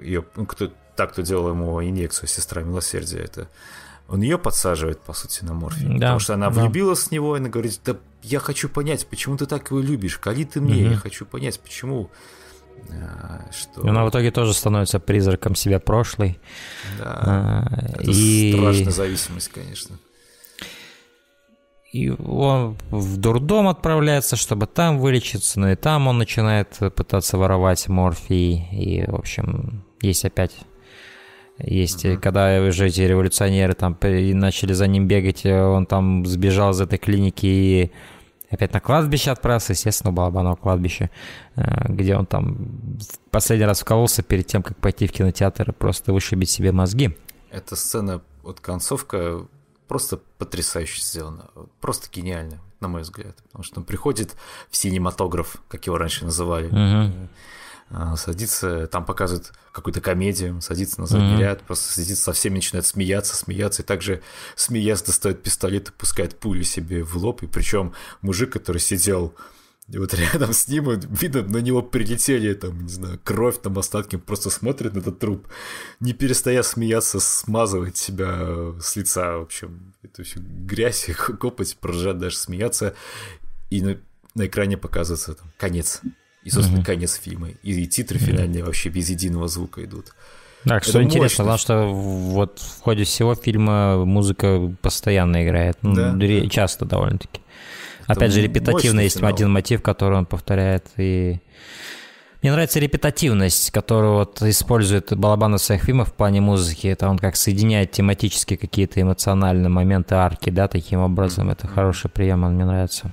Speaker 1: ее, ну, кто, так, кто делал ему инъекцию, сестра милосердия, это он ее подсаживает, по сути, на морфий. Да, потому что она да. влюбилась в него, и она говорит, да я хочу понять, почему ты так его любишь, кали ты мне, угу. я хочу понять, почему.
Speaker 2: А, что... И она в итоге тоже становится призраком себя прошлой.
Speaker 1: Да, а, это и... страшная зависимость, конечно.
Speaker 2: И он в дурдом отправляется, чтобы там вылечиться, но и там он начинает пытаться воровать морфий. И, в общем, есть опять есть, uh-huh. когда уже эти революционеры там начали за ним бегать, э, он там сбежал из этой клиники и опять на кладбище отправился, естественно, Балабанова кладбище, э, где он там последний раз вкололся перед тем, как пойти в кинотеатр и просто вышибить себе мозги.
Speaker 1: Эта сцена, вот концовка, просто потрясающе сделана, просто гениально, на мой взгляд, потому что он приходит в синематограф, как его раньше называли, а, садится, там показывают какую-то комедию, садится на задний mm-hmm. ряд, просто садится со всеми, начинает смеяться, смеяться, и также смеясь достает пистолет и пускает пулю себе в лоб, и причем мужик, который сидел вот рядом с ним, видно, на него прилетели, там, не знаю, кровь, там, остатки, просто смотрит на этот труп, не перестая смеяться, смазывает себя с лица, в общем, это все грязь, копоть, продолжает даже смеяться, и на, на экране показывается там конец и, собственно, mm-hmm. конец фильма. И, и титры финальные mm-hmm. вообще без единого звука идут.
Speaker 2: Так, что интересно, мощность. потому что вот в ходе всего фильма музыка постоянно играет. Ну, да, да. Часто довольно-таки. Это Опять же, репетативно есть финал. один мотив, который он повторяет. И мне нравится репетативность, которую вот использует Балабан в своих фильмах в плане музыки. Это он как соединяет тематически какие-то эмоциональные моменты арки, да, таким образом. Mm-hmm. Это хороший прием, он мне нравится.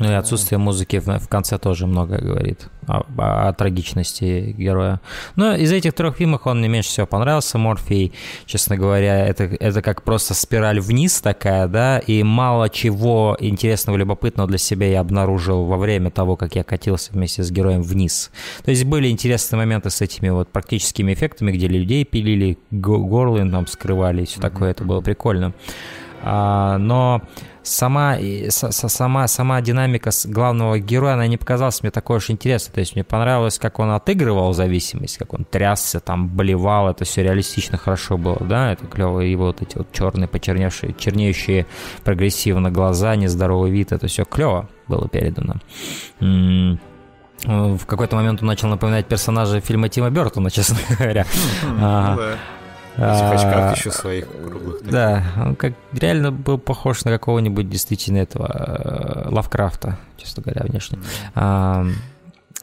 Speaker 2: Ну и отсутствие музыки в, конце тоже много говорит о, о, о трагичности героя. Но из этих трех фильмов он мне меньше всего понравился, Морфий. Честно говоря, это, это как просто спираль вниз такая, да, и мало чего интересного, любопытного для себя я обнаружил во время того, как я катился вместе с героем вниз. То есть были интересные моменты с этими вот практическими эффектами, где людей пилили, горлы там скрывали и все такое, это было прикольно. А, но сама, сама, сама динамика главного героя, она не показалась мне такой уж интересной. То есть мне понравилось, как он отыгрывал зависимость, как он трясся, там, болевал, это все реалистично хорошо было, да, это клево, и вот эти вот черные, почерневшие, чернеющие прогрессивно глаза, нездоровый вид, это все клево было передано. В какой-то момент он начал напоминать персонажа фильма Тима Бертона, честно говоря.
Speaker 1: Ну в еще своих круглых.
Speaker 2: Да, он как реально был похож на какого-нибудь действительно этого э, Лавкрафта, честно говоря, внешне. А,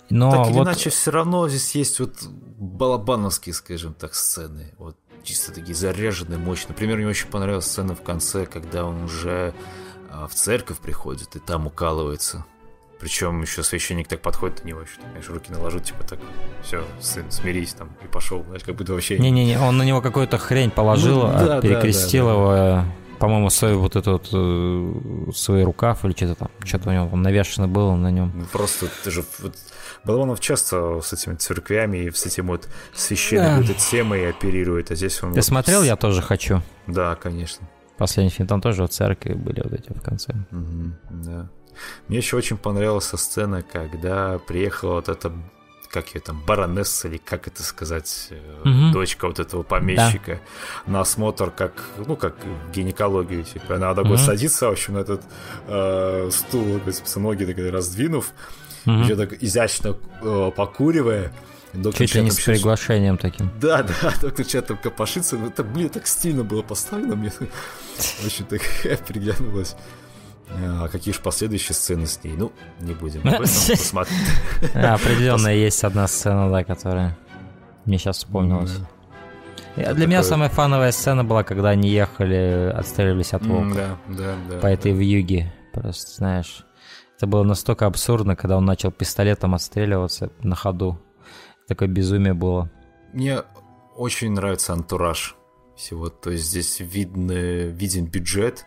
Speaker 1: но так или вот... иначе, все равно здесь есть вот балабановские, скажем так, сцены. Вот чисто такие заряженные, мощные. Например, мне очень понравилась сцена в конце, когда он уже а, в церковь приходит и там укалывается. Причем еще священник так подходит на него, что, конечно, руки наложит, типа так, все, сын, смирись там, и пошел, знаешь, как будто вообще...
Speaker 2: Не-не-не, он на него какую-то хрень положил, ну, да, перекрестил да, да, его, да. по-моему, свой вот этот вот, свой рукав или что-то там, что-то у него там навешено было на нем.
Speaker 1: Ну, просто, ты же... Вот, Балабанов часто с этими церквями и с этим вот священной да. этой темой оперирует, а здесь он...
Speaker 2: Ты вот смотрел. «Я тоже хочу»?
Speaker 1: Да, конечно.
Speaker 2: Последний фильм, там тоже вот церкви были вот эти в конце.
Speaker 1: Угу, да. Мне еще очень понравилась сцена, когда приехала вот эта как ее там, баронесса или как это сказать,
Speaker 2: Мгм.
Speaker 1: дочка вот этого помещика, на осмотр, как, ну, как гинекологию, типа, она такой
Speaker 2: Мгм.
Speaker 1: садится, в общем, на этот э, стул, собственно, ноги такой раздвинув,
Speaker 2: Мгм.
Speaker 1: еще так изящно э, покуривая. Доктор
Speaker 2: Чуть ли не с приглашением таким.
Speaker 1: Да, да, доктор Чат там копошится. Это, блин, так стильно было поставлено. Мне очень так приглянулось. А какие же последующие сцены с ней? Ну, не будем об этом. Посмотрим.
Speaker 2: Определенно есть одна сцена, да, которая мне сейчас вспомнилась. Для меня самая фановая сцена была, когда они ехали, отстреливались от волка
Speaker 1: Да, да, да.
Speaker 2: по этой вьюге. Просто, знаешь, это было настолько абсурдно, когда он начал пистолетом отстреливаться на ходу. Такое безумие было.
Speaker 1: Мне очень нравится антураж всего. То есть здесь видно, виден бюджет,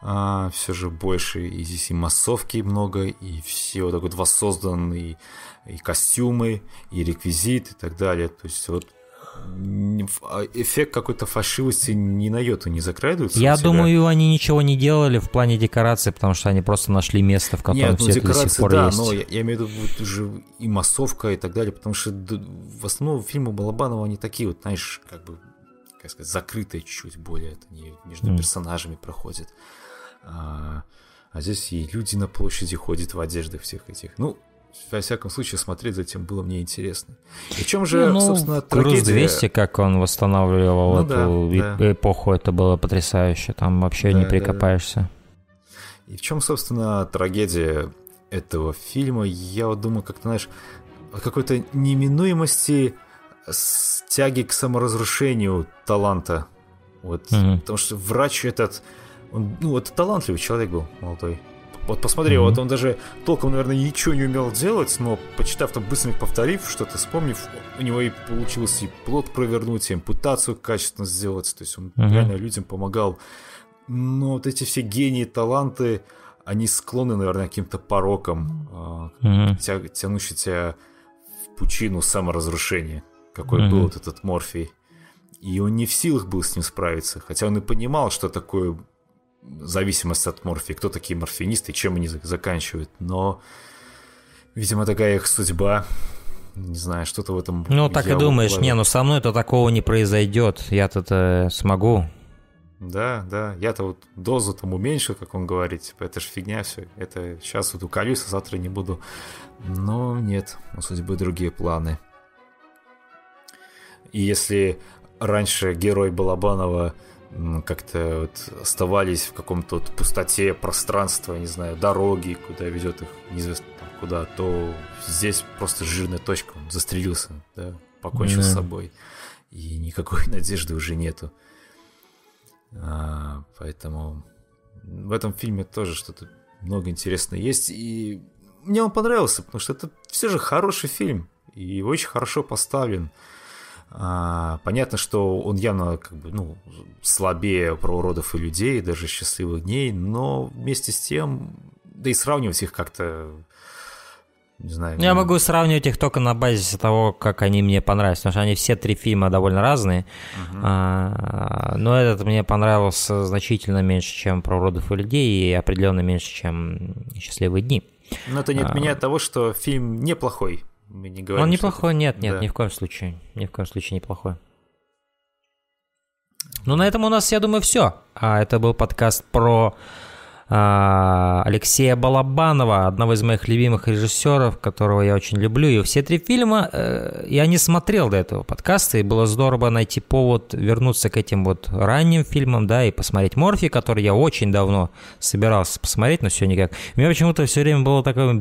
Speaker 1: а, все же больше, и здесь и массовки много, и все вот так вот воссозданные и костюмы, и реквизит, и так далее. То есть вот а эффект какой-то фальшивости ни на йоту не закрадывается.
Speaker 2: Я думаю, они ничего не делали в плане декорации, потому что они просто нашли место, в котором
Speaker 1: Нет, ну
Speaker 2: все это до сих
Speaker 1: декорации,
Speaker 2: пор
Speaker 1: да,
Speaker 2: есть.
Speaker 1: но я, я имею в виду вот уже и массовка и так далее, потому что в основном фильмы Балабанова, они такие вот, знаешь, как бы, как сказать, закрытые чуть-чуть более, это не между
Speaker 2: Мгм.
Speaker 1: персонажами проходит. А, а здесь и люди на площади ходят в одеждах всех этих. Ну, во всяком случае, смотреть за этим было мне интересно. И в чем же,
Speaker 2: Ну,
Speaker 1: собственно,
Speaker 2: Груз
Speaker 1: трагедия?
Speaker 2: 200, как он восстанавливал
Speaker 1: Ну
Speaker 2: эту
Speaker 1: да,
Speaker 2: эп- эпоху, это было потрясающе. Там вообще
Speaker 1: Да,
Speaker 2: не
Speaker 1: да,
Speaker 2: прикопаешься.
Speaker 1: И в чем, собственно, трагедия этого фильма? Я вот думаю, как-то, знаешь, о какой-то неминуемости тяги к саморазрушению таланта. Вот.
Speaker 2: Мгм.
Speaker 1: Потому что врач этот, он, ну, это талантливый человек был, молодой. Вот посмотри,
Speaker 2: Мгм.
Speaker 1: вот он даже толком, наверное, ничего не умел делать, но почитав там, быстренько повторив, что-то вспомнив, у него и получилось и плод провернуть, и ампутацию качественно сделать. То есть он
Speaker 2: Мгм.
Speaker 1: реально людям помогал. Но вот эти все гении, таланты, они склонны, наверное, к каким-то порокам,
Speaker 2: Мгм.
Speaker 1: тя- тянущий тебя в пучину саморазрушения, какой
Speaker 2: Мгм.
Speaker 1: был вот этот Морфий. И он не в силах был с ним справиться, хотя он и понимал, что такое зависимость от морфии, кто такие морфинисты, чем они за- заканчивают, но, видимо, такая их судьба, не знаю, что-то в этом...
Speaker 2: Ну, так и думаешь, не, ну со мной-то такого не произойдет. Я-то э, смогу.
Speaker 1: Да, да, я-то вот дозу там уменьшил, как он говорит, типа, это же фигня все, это сейчас вот уколюсь, а завтра не буду. Но нет, у судьбы другие планы. И если раньше герой Балабанова как-то вот оставались в каком-то вот пустоте пространства, не знаю, дороги, куда ведет их неизвестно там куда, то здесь просто жирная точка, он застрелился, да, покончил с
Speaker 2: Да.
Speaker 1: собой. И никакой надежды уже нету. А, поэтому в этом фильме тоже что-то много интересного есть. И мне он понравился, потому что это все же хороший фильм. И очень хорошо поставлен. А, понятно, что он явно как бы, ну, слабее про уродов и людей, даже счастливых дней, но вместе с тем, да и сравнивать их как-то, не знаю.
Speaker 2: Я
Speaker 1: ну,
Speaker 2: могу сравнивать их только на базе того, как они мне понравились, потому что они все три фильма довольно разные. А, но этот мне понравился значительно меньше, чем про уродов и людей, и определенно меньше, чем «Счастливые дни».
Speaker 1: Но это не отменяет того, что фильм неплохой. Мы не говорим,
Speaker 2: Он неплохой,
Speaker 1: это-
Speaker 2: нет, нет,
Speaker 1: да.
Speaker 2: ни в коем случае. Ни в коем случае неплохой. Ну, на этом у нас, я думаю, все. А это был подкаст про Алексея Балабанова, одного из моих любимых режиссеров, которого я очень люблю. И все три фильма э, я не смотрел до этого подкаста, и было здорово найти повод вернуться к этим вот ранним фильмам, да, и посмотреть Морфи, который я очень давно собирался посмотреть, но все никак. У меня почему-то все время была такая,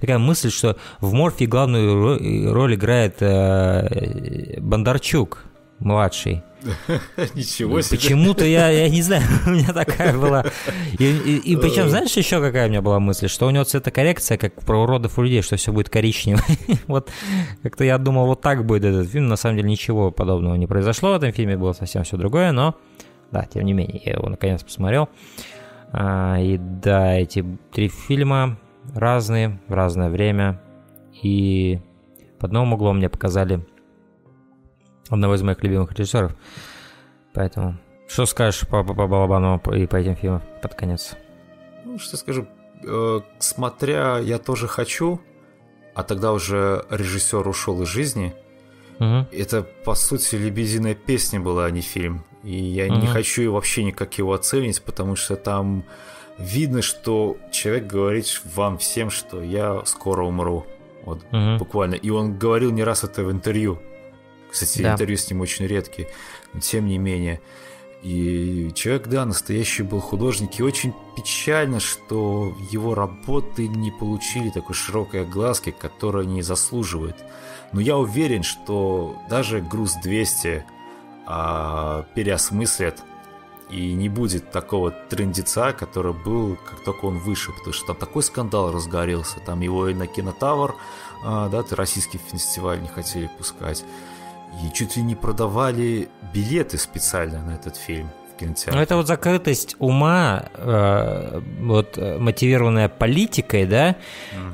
Speaker 2: такая мысль, что в Морфи главную ро- роль играет э, Бондарчук младший.
Speaker 1: Ничего себе.
Speaker 2: Почему-то я, я не знаю, у меня такая была. И, и, причем, знаешь, еще какая у меня была мысль, что у него цветокоррекция, как про уродов у людей, что все будет коричневое. вот как-то я думал, вот так будет этот фильм. На самом деле ничего подобного не произошло в этом фильме, было совсем все другое, но да, тем не менее, я его наконец посмотрел. А, и да, эти три фильма разные, в разное время. И под новым углом мне показали одного из моих любимых режиссеров. Поэтому, что скажешь по, по, по Балабанову и по этим фильмам под конец?
Speaker 1: Ну, что скажу, э, смотря «Я тоже хочу», а тогда уже режиссер ушел из жизни.
Speaker 2: Мгм.
Speaker 1: Это, по сути, лебединая песня была, а не фильм. И я не
Speaker 2: Мгм.
Speaker 1: хочу вообще никак его оценить, потому что там видно, что человек говорит вам всем, что я скоро умру. Вот
Speaker 2: Мгм.
Speaker 1: буквально. И он говорил не раз это в интервью. Кстати,
Speaker 2: Да.
Speaker 1: интервью с ним очень редкие, но тем не менее. И человек, да, настоящий был художник, и очень печально, что его работы не получили такой широкой огласки, которая не заслуживает. Но я уверен, что даже «Груз 200» а, переосмыслят, и не будет такого трендеца, который был, как только он вышел, потому что там такой скандал разгорелся, там его и на Кинотавр, а, да, российский фестиваль не хотели пускать, и чуть ли не продавали билеты специально на этот фильм в кинотеатре.
Speaker 2: Ну, это вот закрытость ума, э, вот э, мотивированная политикой, да,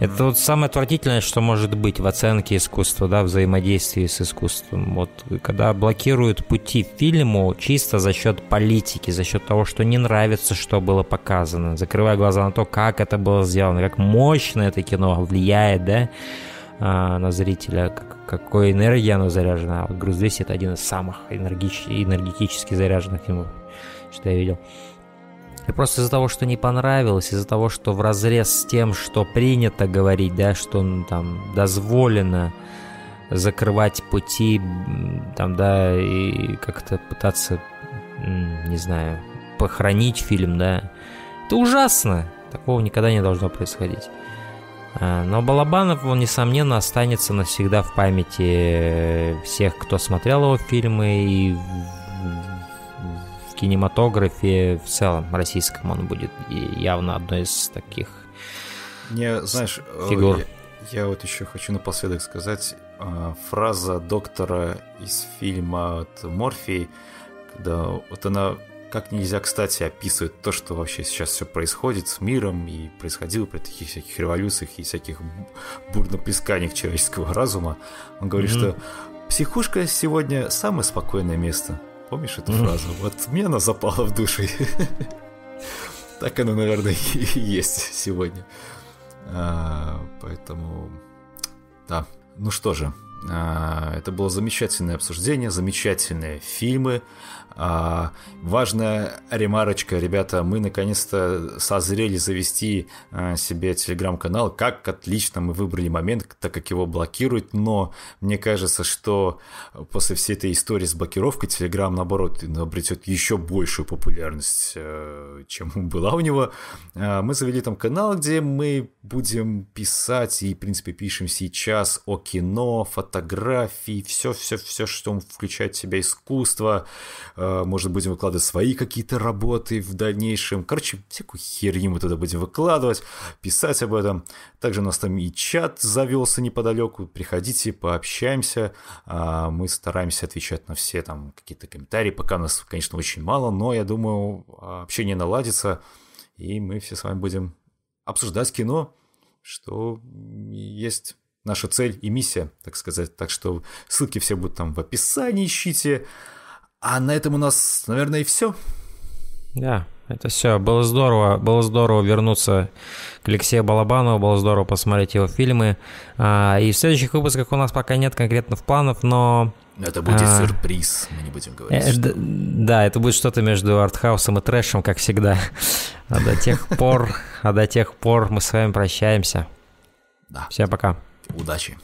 Speaker 2: это вот самое отвратительное, что может быть в оценке искусства, да, взаимодействии с искусством. Вот когда блокируют пути фильму чисто за счет политики, за счет того, что не нравится, что было показано, закрывая глаза на то, как это было сделано, как мощно это кино влияет, да, а, на зрителя, какой энергией оно заряжено. А вот «Груз 200» — это один из самых энергич- энергетически заряженных фильмов, что я видел. И просто из-за того, что не понравилось, из-за того, что в разрез с тем, что принято говорить, да, что там дозволено закрывать пути, там, да, и как-то пытаться, не знаю, похоронить фильм, да, это ужасно. Такого никогда не должно происходить. А, Но Балабанов, он, несомненно, останется навсегда в памяти э, всех, кто смотрел его фильмы, и в, кинематографе в целом российском он будет явно одной из таких.
Speaker 1: Не, знаешь, э,
Speaker 2: фигур.
Speaker 1: Я, я вот еще хочу напоследок сказать э, фраза доктора из фильма от Морфий, когда вот она как нельзя кстати описывает то, что вообще сейчас все происходит с миром и происходило при таких всяких революциях и всяких бурноплесканиях человеческого разума. Он говорит,
Speaker 2: Мгм.
Speaker 1: что психушка сегодня самое спокойное место. Помнишь эту фразу? Вот мне она запала в душу. Так оно, наверное, и есть сегодня. А, Поэтому, да. Ну что же, а, это было замечательное обсуждение, замечательные фильмы. А, Важная ремарочка, ребята, мы наконец-то созрели завести а, себе телеграм-канал. Как отлично мы выбрали момент, так как его блокируют, но мне кажется, что после всей этой истории с блокировкой телеграм, наоборот, обретет еще большую популярность, э, чем была у него. А, Мы завели там канал, где мы будем писать и, в принципе, пишем сейчас о кино, фотографии, все-все-все, что включает в себя искусство. Э, Может, будем выкладывать свои какие-то работы в дальнейшем. Короче, всякую херню мы туда будем выкладывать, писать об этом. Также у нас там и чат завелся неподалеку. Приходите, пообщаемся. А, Мы стараемся отвечать на все там какие-то комментарии. Пока нас, конечно, очень мало, но я думаю, общение наладится. И мы все с вами будем обсуждать кино, что есть наша цель и миссия, так сказать. Так что ссылки все будут там в описании, ищите. А на этом у нас, наверное, и все.
Speaker 2: Да, это все. Было здорово, было здорово вернуться к Алексею Балабанову, было здорово посмотреть его фильмы. А, И в следующих выпусках у нас пока нет конкретных планов, но
Speaker 1: Это будет
Speaker 2: А.
Speaker 1: сюрприз, мы не будем говорить.
Speaker 2: Э,
Speaker 1: что-
Speaker 2: Да, это будет что-то между артхаусом и трэшем, как всегда. А до тех пор, а до тех пор мы с вами прощаемся.
Speaker 1: Да,
Speaker 2: Всем пока.
Speaker 1: удачи.